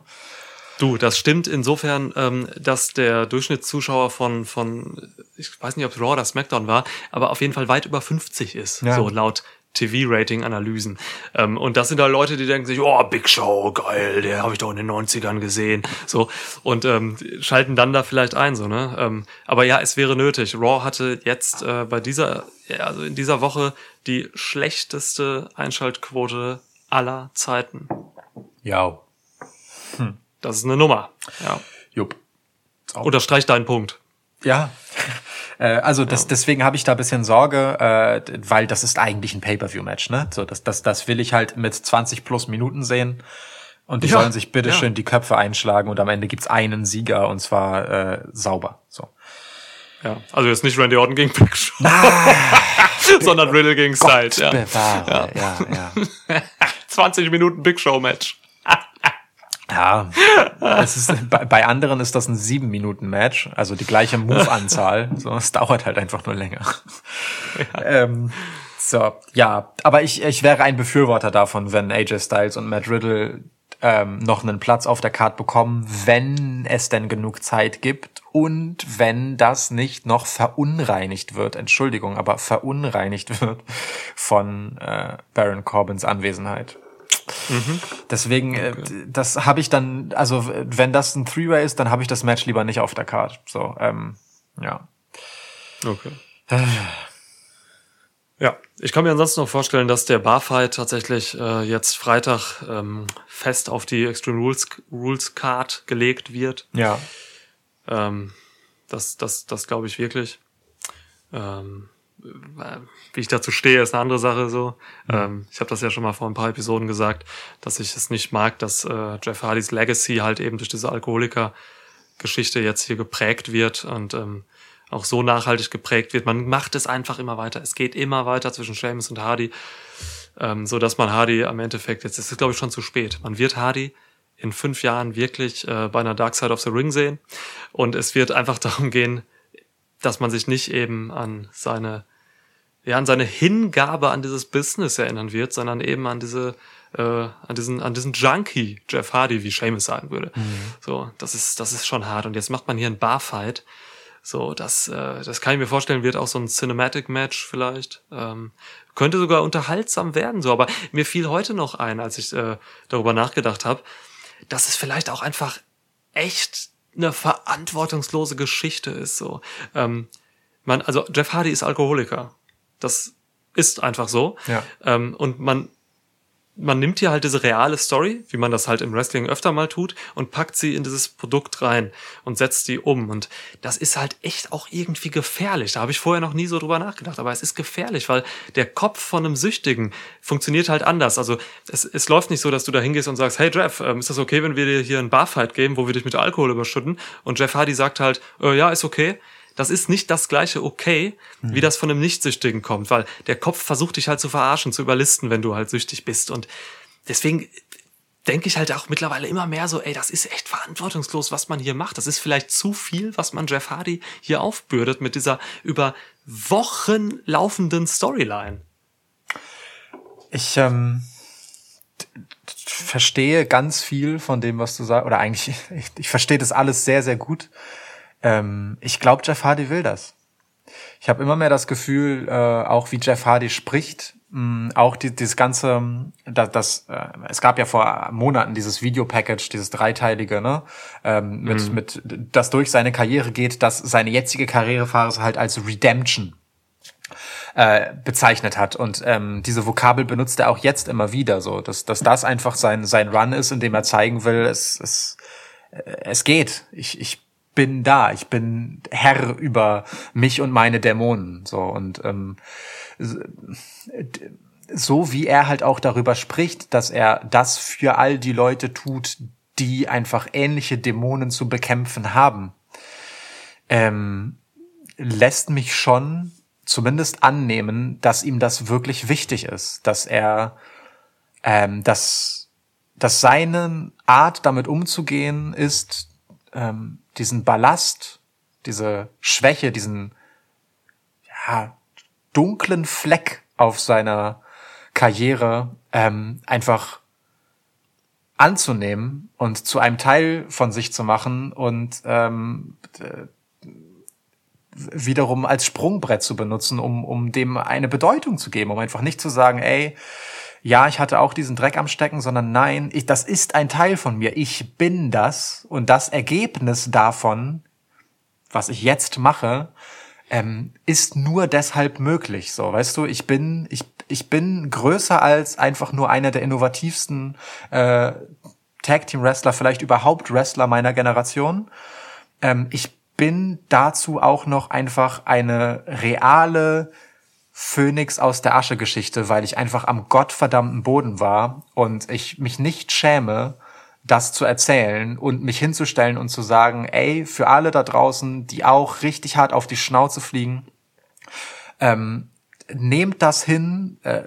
Du, das stimmt insofern, ähm, dass der Durchschnittszuschauer von, von, ich weiß nicht, ob es Raw oder SmackDown war, aber auf jeden Fall weit über 50 ist, Ja. so laut TV-Rating-Analysen. Ähm, und das sind da Leute, die denken sich, oh, Big Show, geil, der habe ich doch in den 90ern gesehen. So, und ähm, schalten dann da vielleicht ein, so, ne? Ähm, aber ja, es wäre nötig. Raw hatte jetzt äh, bei dieser, ja, also in dieser Woche die schlechteste Einschaltquote aller Zeiten. Ja. Das ist eine Nummer. Ja. Jupp. Unterstreicht deinen Punkt. Ja. Äh, Also das, deswegen habe ich da ein bisschen Sorge, äh, weil das ist eigentlich ein Pay-per-view-Match, ne? So, das, das, das will ich halt mit 20 plus Minuten sehen. Und die Ja, sollen sich bitteschön ja. die Köpfe einschlagen und am Ende gibt's einen Sieger und zwar äh, sauber. So. Ja, also jetzt nicht Randy Orton gegen Big Show, [laughs] sondern Riddle gegen Styles. Ja. Bewahre. Ja, ja. 20 [laughs] Minuten Big Show Match. Ja, es ist, bei, bei anderen ist das ein sieben Minuten Match, also die gleiche Move-Anzahl. [laughs] So, es dauert halt einfach nur länger. Ähm, so, ja, aber ich, ich wäre ein Befürworter davon, wenn AJ Styles und Matt Riddle ähm, noch einen Platz auf der Card bekommen, wenn es denn genug Zeit gibt und wenn das nicht noch verunreinigt wird, Entschuldigung, aber verunreinigt [laughs] wird von äh, Baron Corbins Anwesenheit. Deswegen, äh, das habe ich dann, also wenn das ein Three-Way ist, dann habe ich das Match lieber nicht auf der Card. So, ähm, ja. Okay. Ja, ich kann mir ansonsten noch vorstellen, dass der Barfight tatsächlich äh, jetzt Freitag ähm, fest auf die Extreme Rules, Rules Card gelegt wird. Ja. Ähm, das das, das glaube ich wirklich. Ähm, äh, wie ich dazu stehe, ist eine andere Sache so. Ähm, ich habe das ja schon mal vor ein paar Episoden gesagt, dass ich es nicht mag, dass äh, Jeff Hardys Legacy halt eben durch diese Alkoholiker-Geschichte jetzt hier geprägt wird und ähm, auch so nachhaltig geprägt wird. Man macht es einfach immer weiter. Es geht immer weiter zwischen Seamus und Hardy, ähm, so dass man Hardy am Endeffekt jetzt ist es glaube ich schon zu spät. Man wird Hardy in fünf Jahren wirklich äh, bei einer Dark Side of the Ring sehen und es wird einfach [laughs] darum gehen, dass man sich nicht eben an seine ja an seine Hingabe an dieses Business erinnern wird, sondern eben an diese äh, an diesen an diesen Junkie Jeff Hardy, wie Seamus sagen würde. So, das ist das ist schon hart und jetzt macht man hier einen Barfight. So, das äh, das kann ich mir vorstellen, wird auch so ein Cinematic Match vielleicht. Ähm, könnte sogar unterhaltsam werden so, aber mir fiel heute noch ein, als ich äh, darüber nachgedacht habe, dass es vielleicht auch einfach echt eine verantwortungslose Geschichte ist so. Ähm, man, also Jeff Hardy ist Alkoholiker. Das ist einfach so. Ja. Ähm, und man, man nimmt hier halt diese reale Story, wie man das halt im Wrestling öfter mal tut, und packt sie in dieses Produkt rein und setzt die um. Und das ist halt echt auch irgendwie gefährlich. Da habe ich vorher noch nie so drüber nachgedacht. Aber es ist gefährlich, weil der Kopf von einem Süchtigen funktioniert halt anders. Also es, es läuft nicht so, dass du da hingehst und sagst, hey Jeff, ähm, ist das okay, wenn wir dir hier einen Barfight geben, wo wir dich mit Alkohol überschütten? Und Jeff Hardy sagt halt, äh, ja, ist okay. Das ist nicht das gleiche okay, wie das von einem Nichtsüchtigen kommt, weil der Kopf versucht dich halt zu verarschen, zu überlisten, wenn du halt süchtig bist. Und deswegen denke ich halt auch mittlerweile immer mehr so, ey, das ist echt verantwortungslos, was man hier macht. Das ist vielleicht zu viel, was man Jeff Hardy hier aufbürdet mit dieser über Wochen laufenden Storyline. Ich ähm, verstehe ganz viel von dem, was du sagst, oder eigentlich, [laughs] ich, ich verstehe das alles sehr, sehr gut. Ähm, ich glaube, Jeff Hardy will das. Ich habe immer mehr das Gefühl, äh, auch wie Jeff Hardy spricht, mh, auch die, dieses ganze, das, das äh, es gab ja vor Monaten dieses Videopackage, dieses dreiteilige, ne, ähm, mit, mit, das durch seine Karriere geht, dass seine jetzige Karrierephase halt als Redemption äh, bezeichnet hat. Und ähm, diese Vokabel benutzt er auch jetzt immer wieder so, dass, dass das einfach sein, sein Run ist, in dem er zeigen will, es, es, äh, es geht. Ich, ich bin da, ich bin Herr über mich und meine Dämonen. So und ähm, so wie er halt auch darüber spricht, dass er das für all die Leute tut, die einfach ähnliche Dämonen zu bekämpfen haben, ähm, lässt mich schon zumindest annehmen, dass ihm das wirklich wichtig ist, dass er, ähm, dass, dass seine Art damit umzugehen ist, ähm, diesen Ballast, diese Schwäche, diesen ja, dunklen Fleck auf seiner Karriere ähm, einfach anzunehmen und zu einem Teil von sich zu machen und ähm, d- wiederum als Sprungbrett zu benutzen, um, um dem eine Bedeutung zu geben, um einfach nicht zu sagen, ey, ja, ich hatte auch diesen Dreck am Stecken, sondern nein, ich, das ist ein Teil von mir. Ich bin das und das Ergebnis davon, was ich jetzt mache, ähm, ist nur deshalb möglich. So, weißt du, ich bin, ich, ich bin größer als einfach nur einer der innovativsten äh, Tag Team Wrestler, vielleicht überhaupt Wrestler meiner Generation. Ähm, ich bin dazu auch noch einfach eine reale Phönix aus der Asche Geschichte, weil ich einfach am gottverdammten Boden war und ich mich nicht schäme, das zu erzählen und mich hinzustellen und zu sagen, ey, für alle da draußen, die auch richtig hart auf die Schnauze fliegen, ähm, nehmt das hin, äh,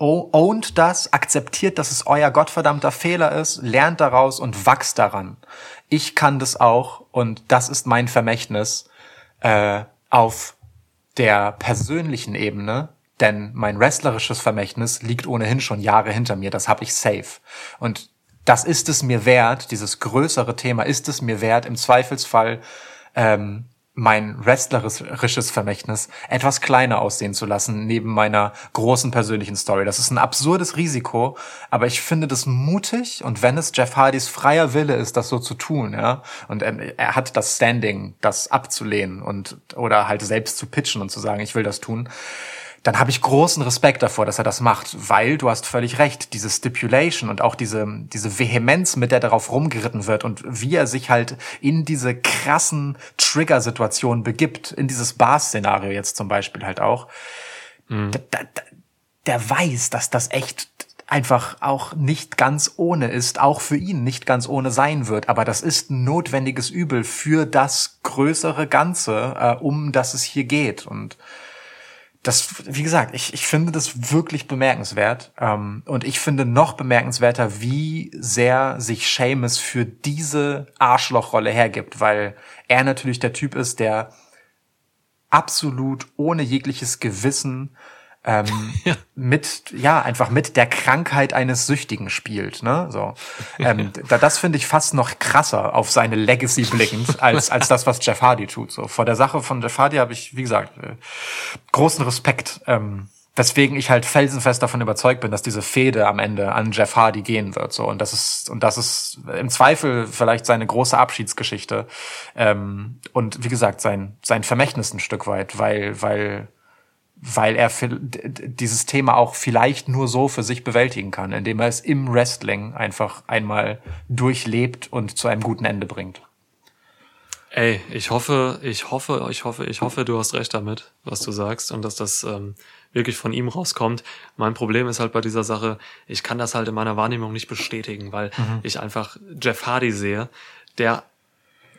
ownt das, akzeptiert, dass es euer gottverdammter Fehler ist, lernt daraus und wachst daran. Ich kann das auch und das ist mein Vermächtnis äh, auf der persönlichen Ebene, denn mein wrestlerisches Vermächtnis liegt ohnehin schon Jahre hinter mir, das habe ich safe. Und das ist es mir wert, dieses größere Thema ist es mir wert, im Zweifelsfall ähm, mein wrestlerisches Vermächtnis etwas kleiner aussehen zu lassen, neben meiner großen persönlichen Story. Das ist ein absurdes Risiko, aber ich finde das mutig und wenn es Jeff Hardys freier Wille ist, das so zu tun, ja, und er, er hat das Standing, das abzulehnen und oder halt selbst zu pitchen und zu sagen, ich will das tun, dann habe ich großen Respekt davor, dass er das macht, weil du hast völlig recht, diese Stipulation und auch diese, diese Vehemenz, mit der darauf rumgeritten wird und wie er sich halt in diese krassen Trigger-Situationen begibt, in dieses Bar-Szenario jetzt zum Beispiel halt auch, mhm. der, der, der weiß, dass das echt einfach auch nicht ganz ohne ist, auch für ihn nicht ganz ohne sein wird. Aber das ist ein notwendiges Übel für das größere Ganze, äh, um das es hier geht. Und das, wie gesagt, ich, ich finde das wirklich bemerkenswert. Ähm, und ich finde noch bemerkenswerter, wie sehr sich Seamus für diese Arschlochrolle hergibt, weil er natürlich der Typ ist, der absolut ohne jegliches Gewissen ähm, [laughs] ja. mit ja einfach mit der Krankheit eines Süchtigen spielt. Ne? So, ähm, [laughs] da, das finde ich fast noch krasser auf seine Legacy blickend als als das, was Jeff Hardy tut. So vor der Sache von Jeff Hardy habe ich wie gesagt äh, großen Respekt. Ähm, Deswegen ich halt felsenfest davon überzeugt bin, dass diese Fehde am Ende an Jeff Hardy gehen wird. So und das ist und das ist im Zweifel vielleicht seine große Abschiedsgeschichte ähm, und wie gesagt sein sein Vermächtnis ein Stück weit, weil weil weil er dieses Thema auch vielleicht nur so für sich bewältigen kann, indem er es im Wrestling einfach einmal durchlebt und zu einem guten Ende bringt. Ey, ich hoffe, ich hoffe, ich hoffe, ich hoffe, du hast recht damit, was du sagst und dass das ähm, wirklich von ihm rauskommt. Mein Problem ist halt bei dieser Sache, ich kann das halt in meiner Wahrnehmung nicht bestätigen, weil mhm. ich einfach Jeff Hardy sehe, der,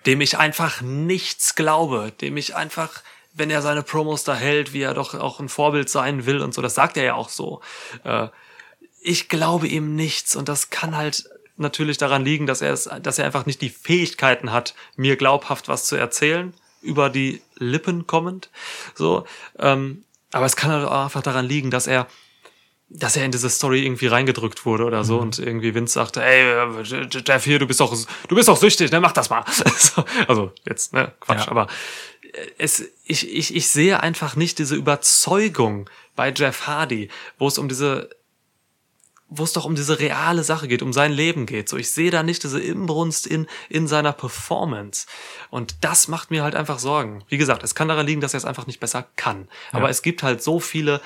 dem ich einfach nichts glaube, dem ich einfach wenn er seine Promos da hält, wie er doch auch ein Vorbild sein will und so. Das sagt er ja auch so. Äh, ich glaube ihm nichts und das kann halt natürlich daran liegen, dass er es, dass er einfach nicht die Fähigkeiten hat, mir glaubhaft was zu erzählen, über die Lippen kommend. So, ähm, aber es kann halt auch einfach daran liegen, dass er dass er in diese Story irgendwie reingedrückt wurde oder so mhm. und irgendwie Vince sagte, ey, Jeff hier, du bist doch, du bist doch süchtig, ne, mach das mal. [laughs] also jetzt, ne, Quatsch, ja. aber es, ich, ich, ich sehe einfach nicht diese Überzeugung bei Jeff Hardy, wo es um diese, wo es doch um diese reale Sache geht, um sein Leben geht. So, ich sehe da nicht diese Inbrunst in, in seiner Performance. Und das macht mir halt einfach Sorgen. Wie gesagt, es kann daran liegen, dass er es einfach nicht besser kann. Ja. Aber es gibt halt so viele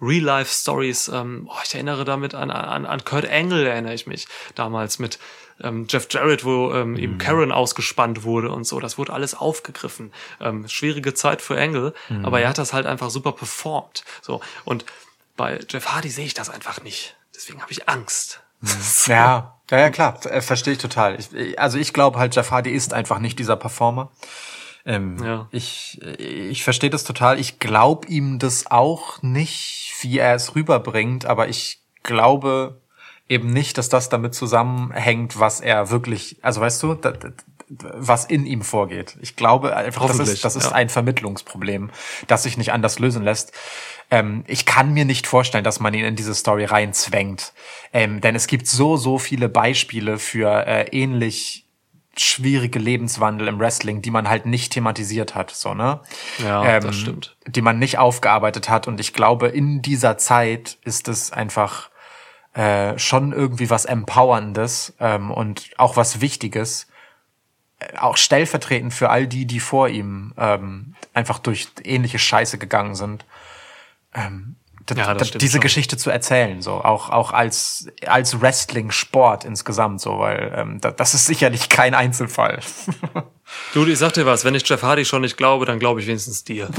Real-Life-Stories. Ähm, oh, ich erinnere damit an, an, an Kurt Angle, erinnere ich mich damals mit ähm, Jeff Jarrett, wo ähm, mhm. ihm Karen ausgespannt wurde und so. Das wurde alles aufgegriffen. Ähm, schwierige Zeit für Angle, mhm. aber er hat das halt einfach super performt. So und bei Jeff Hardy sehe ich das einfach nicht. Deswegen habe ich Angst. Mhm. [laughs] Ja, ja, ja, klar, äh, verstehe ich total. Ich, also ich glaube halt, Jeff Hardy ist einfach nicht dieser Performer. Ähm, ja. Ich, ich verstehe das total. Ich glaube ihm das auch nicht, wie er es rüberbringt, aber ich glaube eben nicht, dass das damit zusammenhängt, was er wirklich, also weißt du, da, was in ihm vorgeht. Ich glaube einfach, das ist, das ist ja. ein Vermittlungsproblem, das sich nicht anders lösen lässt. Ähm, ich kann mir nicht vorstellen, dass man ihn in diese Story reinzwängt. Ähm, denn es gibt so, so viele Beispiele für äh, ähnlich schwierige Lebenswandel im Wrestling, die man halt nicht thematisiert hat, so, ne? Ja, ähm, das stimmt. Die man nicht aufgearbeitet hat. Und ich glaube, in dieser Zeit ist es einfach äh, schon irgendwie was Empowerndes ähm, und auch was Wichtiges. Äh, auch stellvertretend für all die, die vor ihm ähm, einfach durch ähnliche Scheiße gegangen sind. Ähm, ja, diese schon. Geschichte zu erzählen, so auch auch als als Wrestling-Sport insgesamt, so weil ähm, das ist sicherlich kein Einzelfall. [laughs] du, ich sag dir was, wenn ich Jeff Hardy schon nicht glaube, dann glaube ich wenigstens dir. [laughs]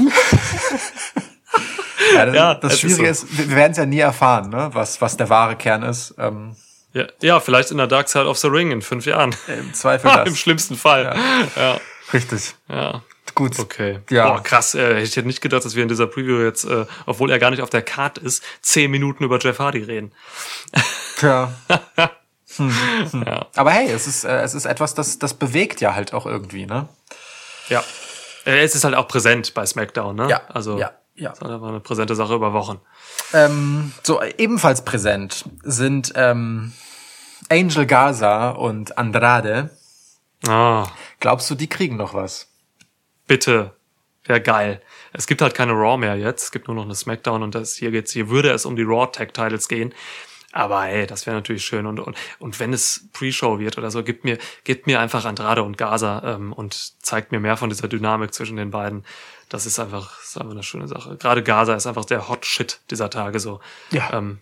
ja, das, [laughs] ja, das Schwierige ist, so. ist, wir werden es ja nie erfahren, ne, was was der wahre Kern ist. Ähm, ja, ja, vielleicht in der Dark Side of the Ring in fünf Jahren. Im Zweifel ha, [laughs] Im schlimmsten Fall. Ja. ja. Richtig. Ja. Gut. Okay. Ja. Boah, krass. Äh, ich hätte nicht gedacht, dass wir in dieser Preview jetzt, äh, obwohl er gar nicht auf der Card ist, zehn Minuten über Jeff Hardy reden. Tja. [laughs] Hm, hm. Ja. Aber hey, es ist, äh, es ist etwas, das, das bewegt ja halt auch irgendwie, ne? Ja. Äh, es ist halt auch präsent bei SmackDown, ne? Ja. Also, ja. Ja. Das war eine präsente Sache über Wochen. Ähm, so, ebenfalls präsent sind ähm, Angel Gaza und Andrade. Ah, Glaubst du, die kriegen noch was? bitte. Wäre geil. Es gibt halt keine Raw mehr jetzt. Es gibt nur noch eine Smackdown und das hier geht's, hier würde es um die Raw Tag Titles gehen. Aber hey, das wäre natürlich schön. Und, und, und wenn es Pre-Show wird oder so, gibt mir, gibt mir einfach Andrade und Gaza ähm, und zeigt mir mehr von dieser Dynamik zwischen den beiden. Das ist einfach, das ist einfach eine schöne Sache. Gerade Gaza ist einfach der Hot Shit dieser Tage so. Ja. Ähm,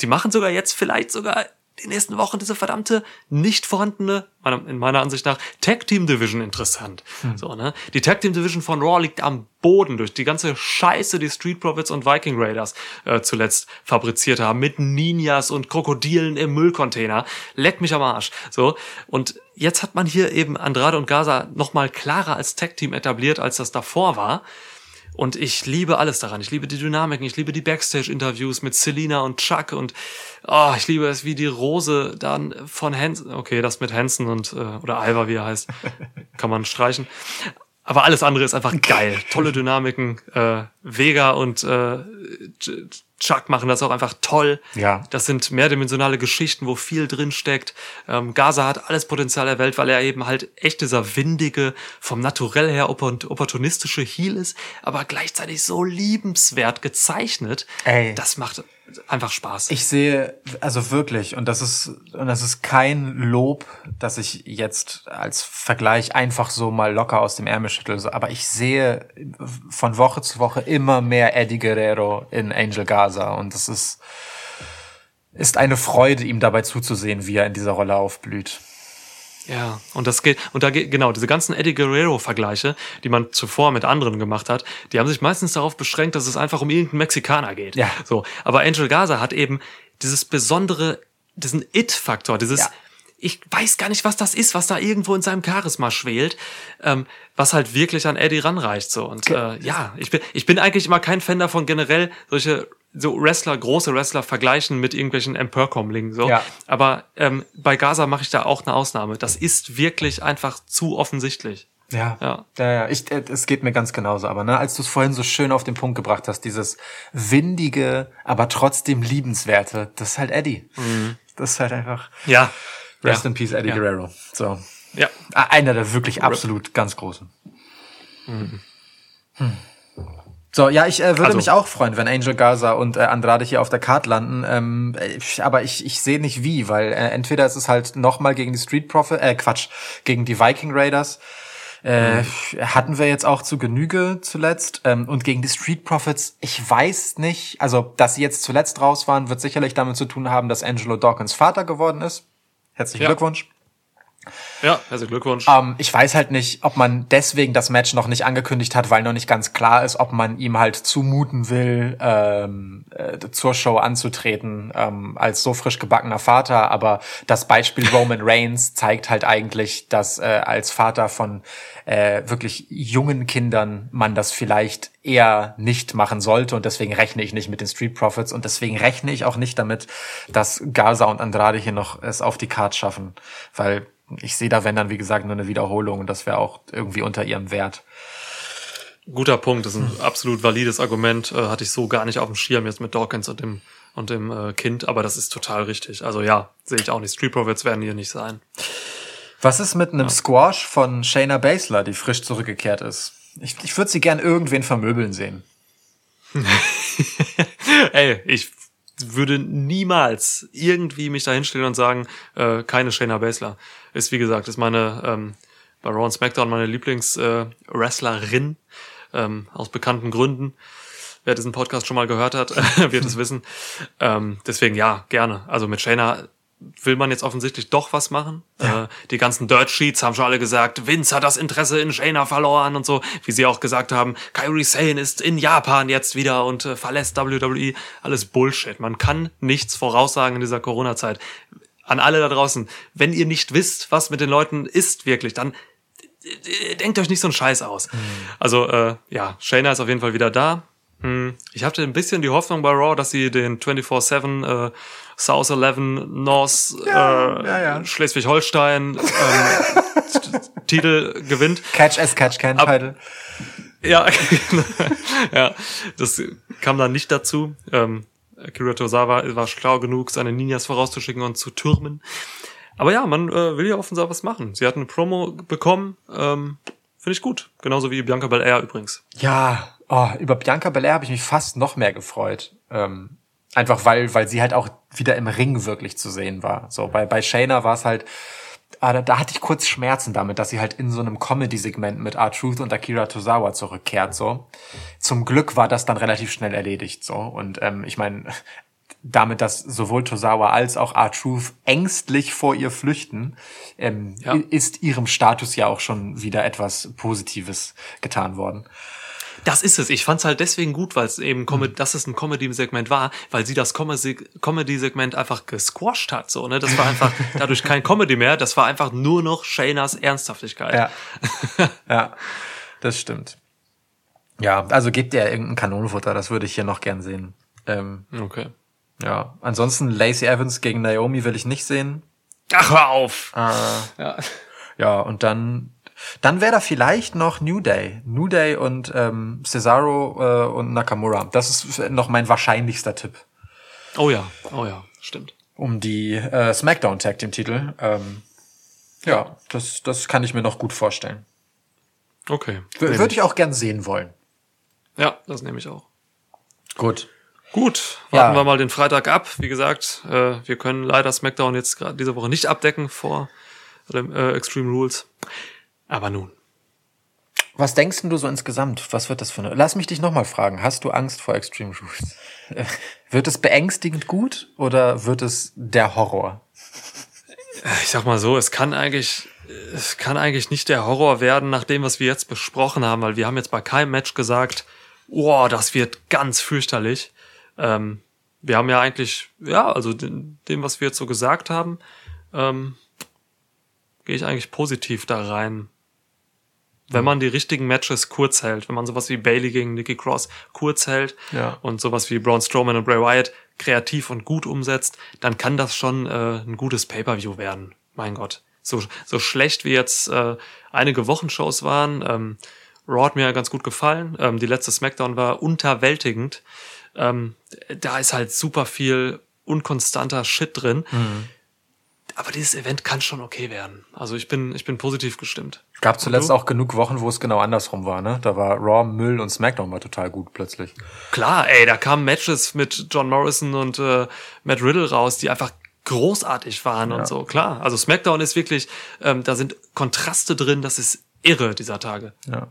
die machen sogar jetzt vielleicht sogar den nächsten Wochen diese verdammte nicht vorhandene, in meiner Ansicht nach, Tag Team Division interessant. So, ne? Die Tag Team Division von Raw liegt am Boden durch die ganze Scheiße, die Street Profits und Viking Raiders äh, zuletzt fabriziert haben, mit Ninjas und Krokodilen im Müllcontainer. Leck mich am Arsch. So. Und jetzt hat man hier eben Andrade und Gaza noch mal klarer als Tag Team etabliert, als das davor war. Und ich liebe alles daran. Ich liebe die Dynamiken, ich liebe die Backstage-Interviews mit Selina und Chuck und oh, ich liebe es, wie die Rose dann von Hansen, okay, das mit Hansen und äh, oder Alva, wie er heißt, [laughs] kann man streichen. Aber alles andere ist einfach geil. [laughs] Tolle Dynamiken. Äh, Vega und äh, Ch- Chuck machen das auch einfach toll. Ja. Das sind mehrdimensionale Geschichten, wo viel drin steckt. Ähm, Gaza hat alles Potenzial der Welt, weil er eben halt echt dieser windige, vom Naturell her oppor- opportunistische Heel ist, aber gleichzeitig so liebenswert gezeichnet. Ey. Das macht einfach Spaß. Ich sehe, also wirklich, und das ist, und das ist kein Lob, dass ich jetzt als Vergleich einfach so mal locker aus dem Ärmel schüttel, so, aber ich sehe von Woche zu Woche immer mehr Eddie Guerrero in Angel Gaza und es ist, ist eine Freude, ihm dabei zuzusehen, wie er in dieser Rolle aufblüht. Ja, und das geht, und da geht, genau, diese ganzen Eddie Guerrero-Vergleiche, die man zuvor mit anderen gemacht hat, die haben sich meistens darauf beschränkt, dass es einfach um irgendeinen Mexikaner geht. Ja. So. Aber Angel Gaza hat eben dieses besondere, diesen It-Faktor, dieses, Ja. Ich weiß gar nicht, was das ist, was da irgendwo in seinem Charisma schwelt, ähm, was halt wirklich an Eddie ranreicht, so. Und, äh, ja, ich bin, ich bin eigentlich immer kein Fan davon, generell solche, so Wrestler, große Wrestler vergleichen mit irgendwelchen Emperkomlingen, so. Ja. Aber ähm, bei Gaza mache ich da auch eine Ausnahme. Das ist wirklich einfach zu offensichtlich. Ja. Ja. Ja, ja. Ich, äh, es geht mir ganz genauso. Aber ne, als du es vorhin so schön auf den Punkt gebracht hast, dieses windige, aber trotzdem liebenswerte, das ist halt Eddie. Das ist halt einfach Ja. Rest ja. in Peace, Eddie Ja. Guerrero. So. Ja. Ah, Einer der wirklich absolut ganz großen. Hm. So, ja, ich äh, würde Also- mich auch freuen, wenn Angel Gaza und äh, Andrade hier auf der Card landen. Ähm, äh, aber ich, ich sehe nicht wie, weil äh, entweder ist es halt nochmal gegen die Street Profit, äh, Quatsch, gegen die Viking Raiders. Äh, Hatten wir jetzt auch zu Genüge zuletzt. Ähm, und gegen die Street Profits, ich weiß nicht, also dass sie jetzt zuletzt raus waren, wird sicherlich damit zu tun haben, dass Angelo Dawkins Vater geworden ist. Herzlichen Ja. Glückwunsch. Ja, herzlichen Glückwunsch. Ähm, ich weiß halt nicht, ob man deswegen das Match noch nicht angekündigt hat, weil noch nicht ganz klar ist, ob man ihm halt zumuten will, ähm, äh, zur Show anzutreten ähm, als so frisch gebackener Vater. Aber das Beispiel Roman [laughs] Reigns zeigt halt eigentlich, dass äh, als Vater von äh, wirklich jungen Kindern man das vielleicht eher nicht machen sollte. Und deswegen rechne ich nicht mit den Street Profits und deswegen rechne ich auch nicht damit, dass Gaza und Andrade hier noch es auf die Card schaffen, weil ich sehe da, wenn dann, wie gesagt, nur eine Wiederholung und das wäre auch irgendwie unter ihrem Wert. Guter Punkt, das ist ein absolut valides Argument. Äh, hatte ich so gar nicht auf dem Schirm jetzt mit Dawkins und dem und dem äh, Kind, aber das ist total richtig. Also ja, sehe ich auch nicht. Street Profits werden hier nicht sein. Was ist mit einem Squash von Shayna Baszler, die frisch zurückgekehrt ist? Ich, ich würde sie gern irgendwen vermöbeln sehen. [laughs] Ey, ich würde niemals irgendwie mich da hinstellen und sagen, äh, keine Shayna Baszler. Ist wie gesagt, ist meine ähm, bei Raw und SmackDown meine Lieblingswrestlerin äh, Wrestlerin, ähm, aus bekannten Gründen. Wer diesen Podcast schon mal gehört hat, [laughs] wird es wissen. Ähm, deswegen ja, gerne. Also mit Shayna will man jetzt offensichtlich doch was machen. Äh, die ganzen Dirt Sheets haben schon alle gesagt, Vince hat das Interesse in Shayna verloren und so, wie sie auch gesagt haben, Kairi Sane ist in Japan jetzt wieder und äh, verlässt WWE. Alles Bullshit. Man kann nichts voraussagen in dieser Corona-Zeit. An alle da draußen, wenn ihr nicht wisst, was mit den Leuten ist wirklich, dann äh, denkt euch nicht so einen Scheiß aus. Also äh, ja, Shayna ist auf jeden Fall wieder da. Hm, Ich hatte ein bisschen die Hoffnung bei Raw, dass sie den 24-7 äh, South 11 North Ja, äh, ja, ja. Schleswig-Holstein ähm, [laughs] Titel gewinnt. Catch as Catch Can Title. Ja, [laughs] ja, das kam dann nicht dazu. Ähm, Akira Tozawa war schlau genug, seine Ninjas vorauszuschicken und zu türmen. Aber ja, man äh, will ja offensichtlich was machen. Sie hat eine Promo bekommen, ähm, finde ich gut. Genauso wie Bianca Belair übrigens. Ja, oh, über Bianca Belair habe ich mich fast noch mehr gefreut. Ähm, einfach weil, weil sie halt auch wieder im Ring wirklich zu sehen war. So, bei, bei Shayna war es halt, da, da hatte ich kurz Schmerzen damit, dass sie halt in so einem Comedy-Segment mit R-Truth und Akira Tozawa zurückkehrt, so. Zum Glück war das dann relativ schnell erledigt, so. Und ähm, ich meine, damit, dass sowohl Tozawa als auch R-Truth ängstlich vor ihr flüchten, ähm, Ja. ist ihrem Status ja auch schon wieder etwas Positives getan worden. Das ist es. Ich fand's halt deswegen gut, weil es eben, Com dass es ein Comedy-Segment war, weil sie das Com- Comedy-Segment einfach gesquashed hat. So, ne? Das war einfach [laughs] dadurch kein Comedy mehr. Das war einfach nur noch Shaynas Ernsthaftigkeit. Ja. ja, das stimmt. Ja, also gebt ihr irgendein Kanonenfutter, das würde ich hier noch gern sehen. Ähm, Okay. ja, ansonsten Lacey Evans gegen Naomi will ich nicht sehen. Ach, hör auf. Äh, Ja. ja, und dann, dann wäre da vielleicht noch New Day. New Day und ähm, Cesaro äh, und Nakamura. Das ist noch mein wahrscheinlichster Tipp. Oh ja, oh ja, stimmt. Um die äh, SmackDown Tag Team Titel. Ähm, ja, das, das kann ich mir noch gut vorstellen. Okay. Würde ich auch gern sehen wollen. Ja, das nehme ich auch. Gut. Gut, warten Ja. wir mal den Freitag ab. Wie gesagt, äh, wir können leider SmackDown jetzt gerade diese Woche nicht abdecken vor äh, Extreme Rules. Aber nun. Was denkst denn du so insgesamt? Was wird das für eine? Lass mich dich nochmal fragen. Hast du Angst vor Extreme Rules? [laughs] Wird es beängstigend gut oder wird es der Horror? Ich sag mal so, es kann eigentlich, es kann eigentlich nicht der Horror werden, nach dem, was wir jetzt besprochen haben, weil wir haben jetzt bei keinem Match gesagt, oh, das wird ganz fürchterlich. Ähm, wir haben ja eigentlich, ja, also dem, dem, was wir jetzt so gesagt haben, ähm, gehe ich eigentlich positiv da rein. Wenn man die richtigen Matches kurz hält, wenn man sowas wie Bailey gegen Nikki Cross kurz hält Ja. und sowas wie Braun Strowman und Bray Wyatt kreativ und gut umsetzt, dann kann das schon äh, ein gutes Pay-per-View werden. Mein Gott. So, so schlecht wie jetzt äh, einige Wochenshows waren. Ähm, Raw hat mir ganz gut gefallen. Ähm, die letzte SmackDown war unterwältigend. Ähm, da ist halt super viel unkonstanter Shit drin. Aber dieses Event kann schon okay werden. Also ich bin, ich bin positiv gestimmt. Gab zuletzt du? auch genug Wochen, wo es genau andersrum war, ne? Da war Raw Müll und SmackDown war total gut plötzlich. Klar, ey, da kamen Matches mit John Morrison und äh, Matt Riddle raus, die einfach großartig waren und so. Klar, also SmackDown ist wirklich, ähm, da sind Kontraste drin, das ist irre dieser Tage. Ja.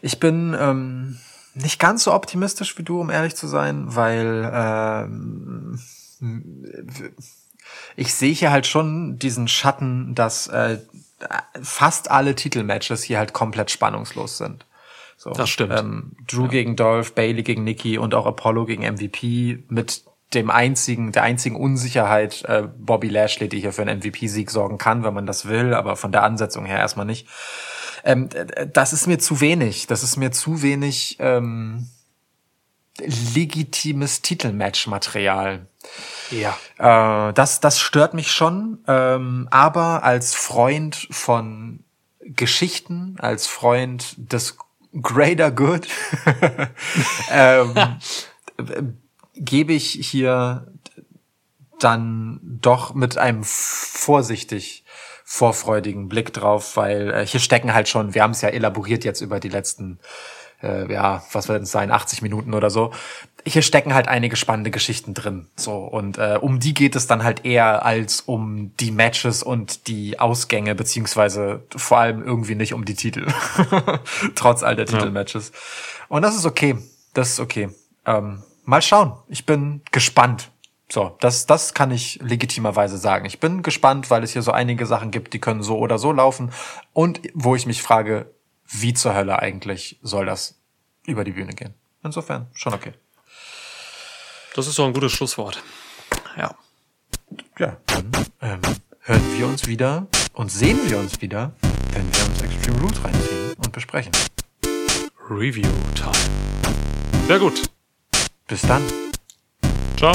Ich bin ähm, nicht ganz so optimistisch wie du, um ehrlich zu sein, weil ähm, ich sehe hier halt schon diesen Schatten, dass äh, fast alle Titelmatches hier halt komplett spannungslos sind. So, Das stimmt. Ähm, Drew gegen Dolph, Bailey gegen Nikki und auch Apollo gegen MVP mit dem einzigen, der einzigen Unsicherheit äh, Bobby Lashley, die hier für einen MVP-Sieg sorgen kann, wenn man das will, aber von der Ansetzung her erstmal nicht. Ähm, das ist mir zu wenig. Das ist mir zu wenig ähm, legitimes Titelmatch-Material. Ja. Äh, das, das stört mich schon. Ähm, aber als Freund von Geschichten, als Freund des Greater Good, [laughs] ähm, äh, [laughs] gebe ich hier dann doch mit einem vorsichtig vorfreudigen Blick drauf, weil äh, hier stecken halt schon, wir haben es ja elaboriert jetzt über die letzten, äh, ja, was wird es sein, 80 Minuten oder so. Hier stecken halt einige spannende Geschichten drin. So, und äh, um die geht es dann halt eher als um die Matches und die Ausgänge, beziehungsweise vor allem irgendwie nicht um die Titel. [laughs] Trotz all der Titelmatches. Und das ist okay. Das ist okay. Ähm, mal schauen. Ich bin gespannt. So, das, das kann ich legitimerweise sagen. Ich bin gespannt, weil es hier so einige Sachen gibt, die können so oder so laufen. Und wo ich mich frage, wie zur Hölle eigentlich soll das über die Bühne gehen? Insofern schon okay. Das ist so ein gutes Schlusswort. Ja. Ja, dann ähm, hören wir uns wieder und sehen wir uns wieder, wenn wir uns Extreme Rules reinziehen und besprechen. Review Time. Sehr gut. Bis dann. Ciao.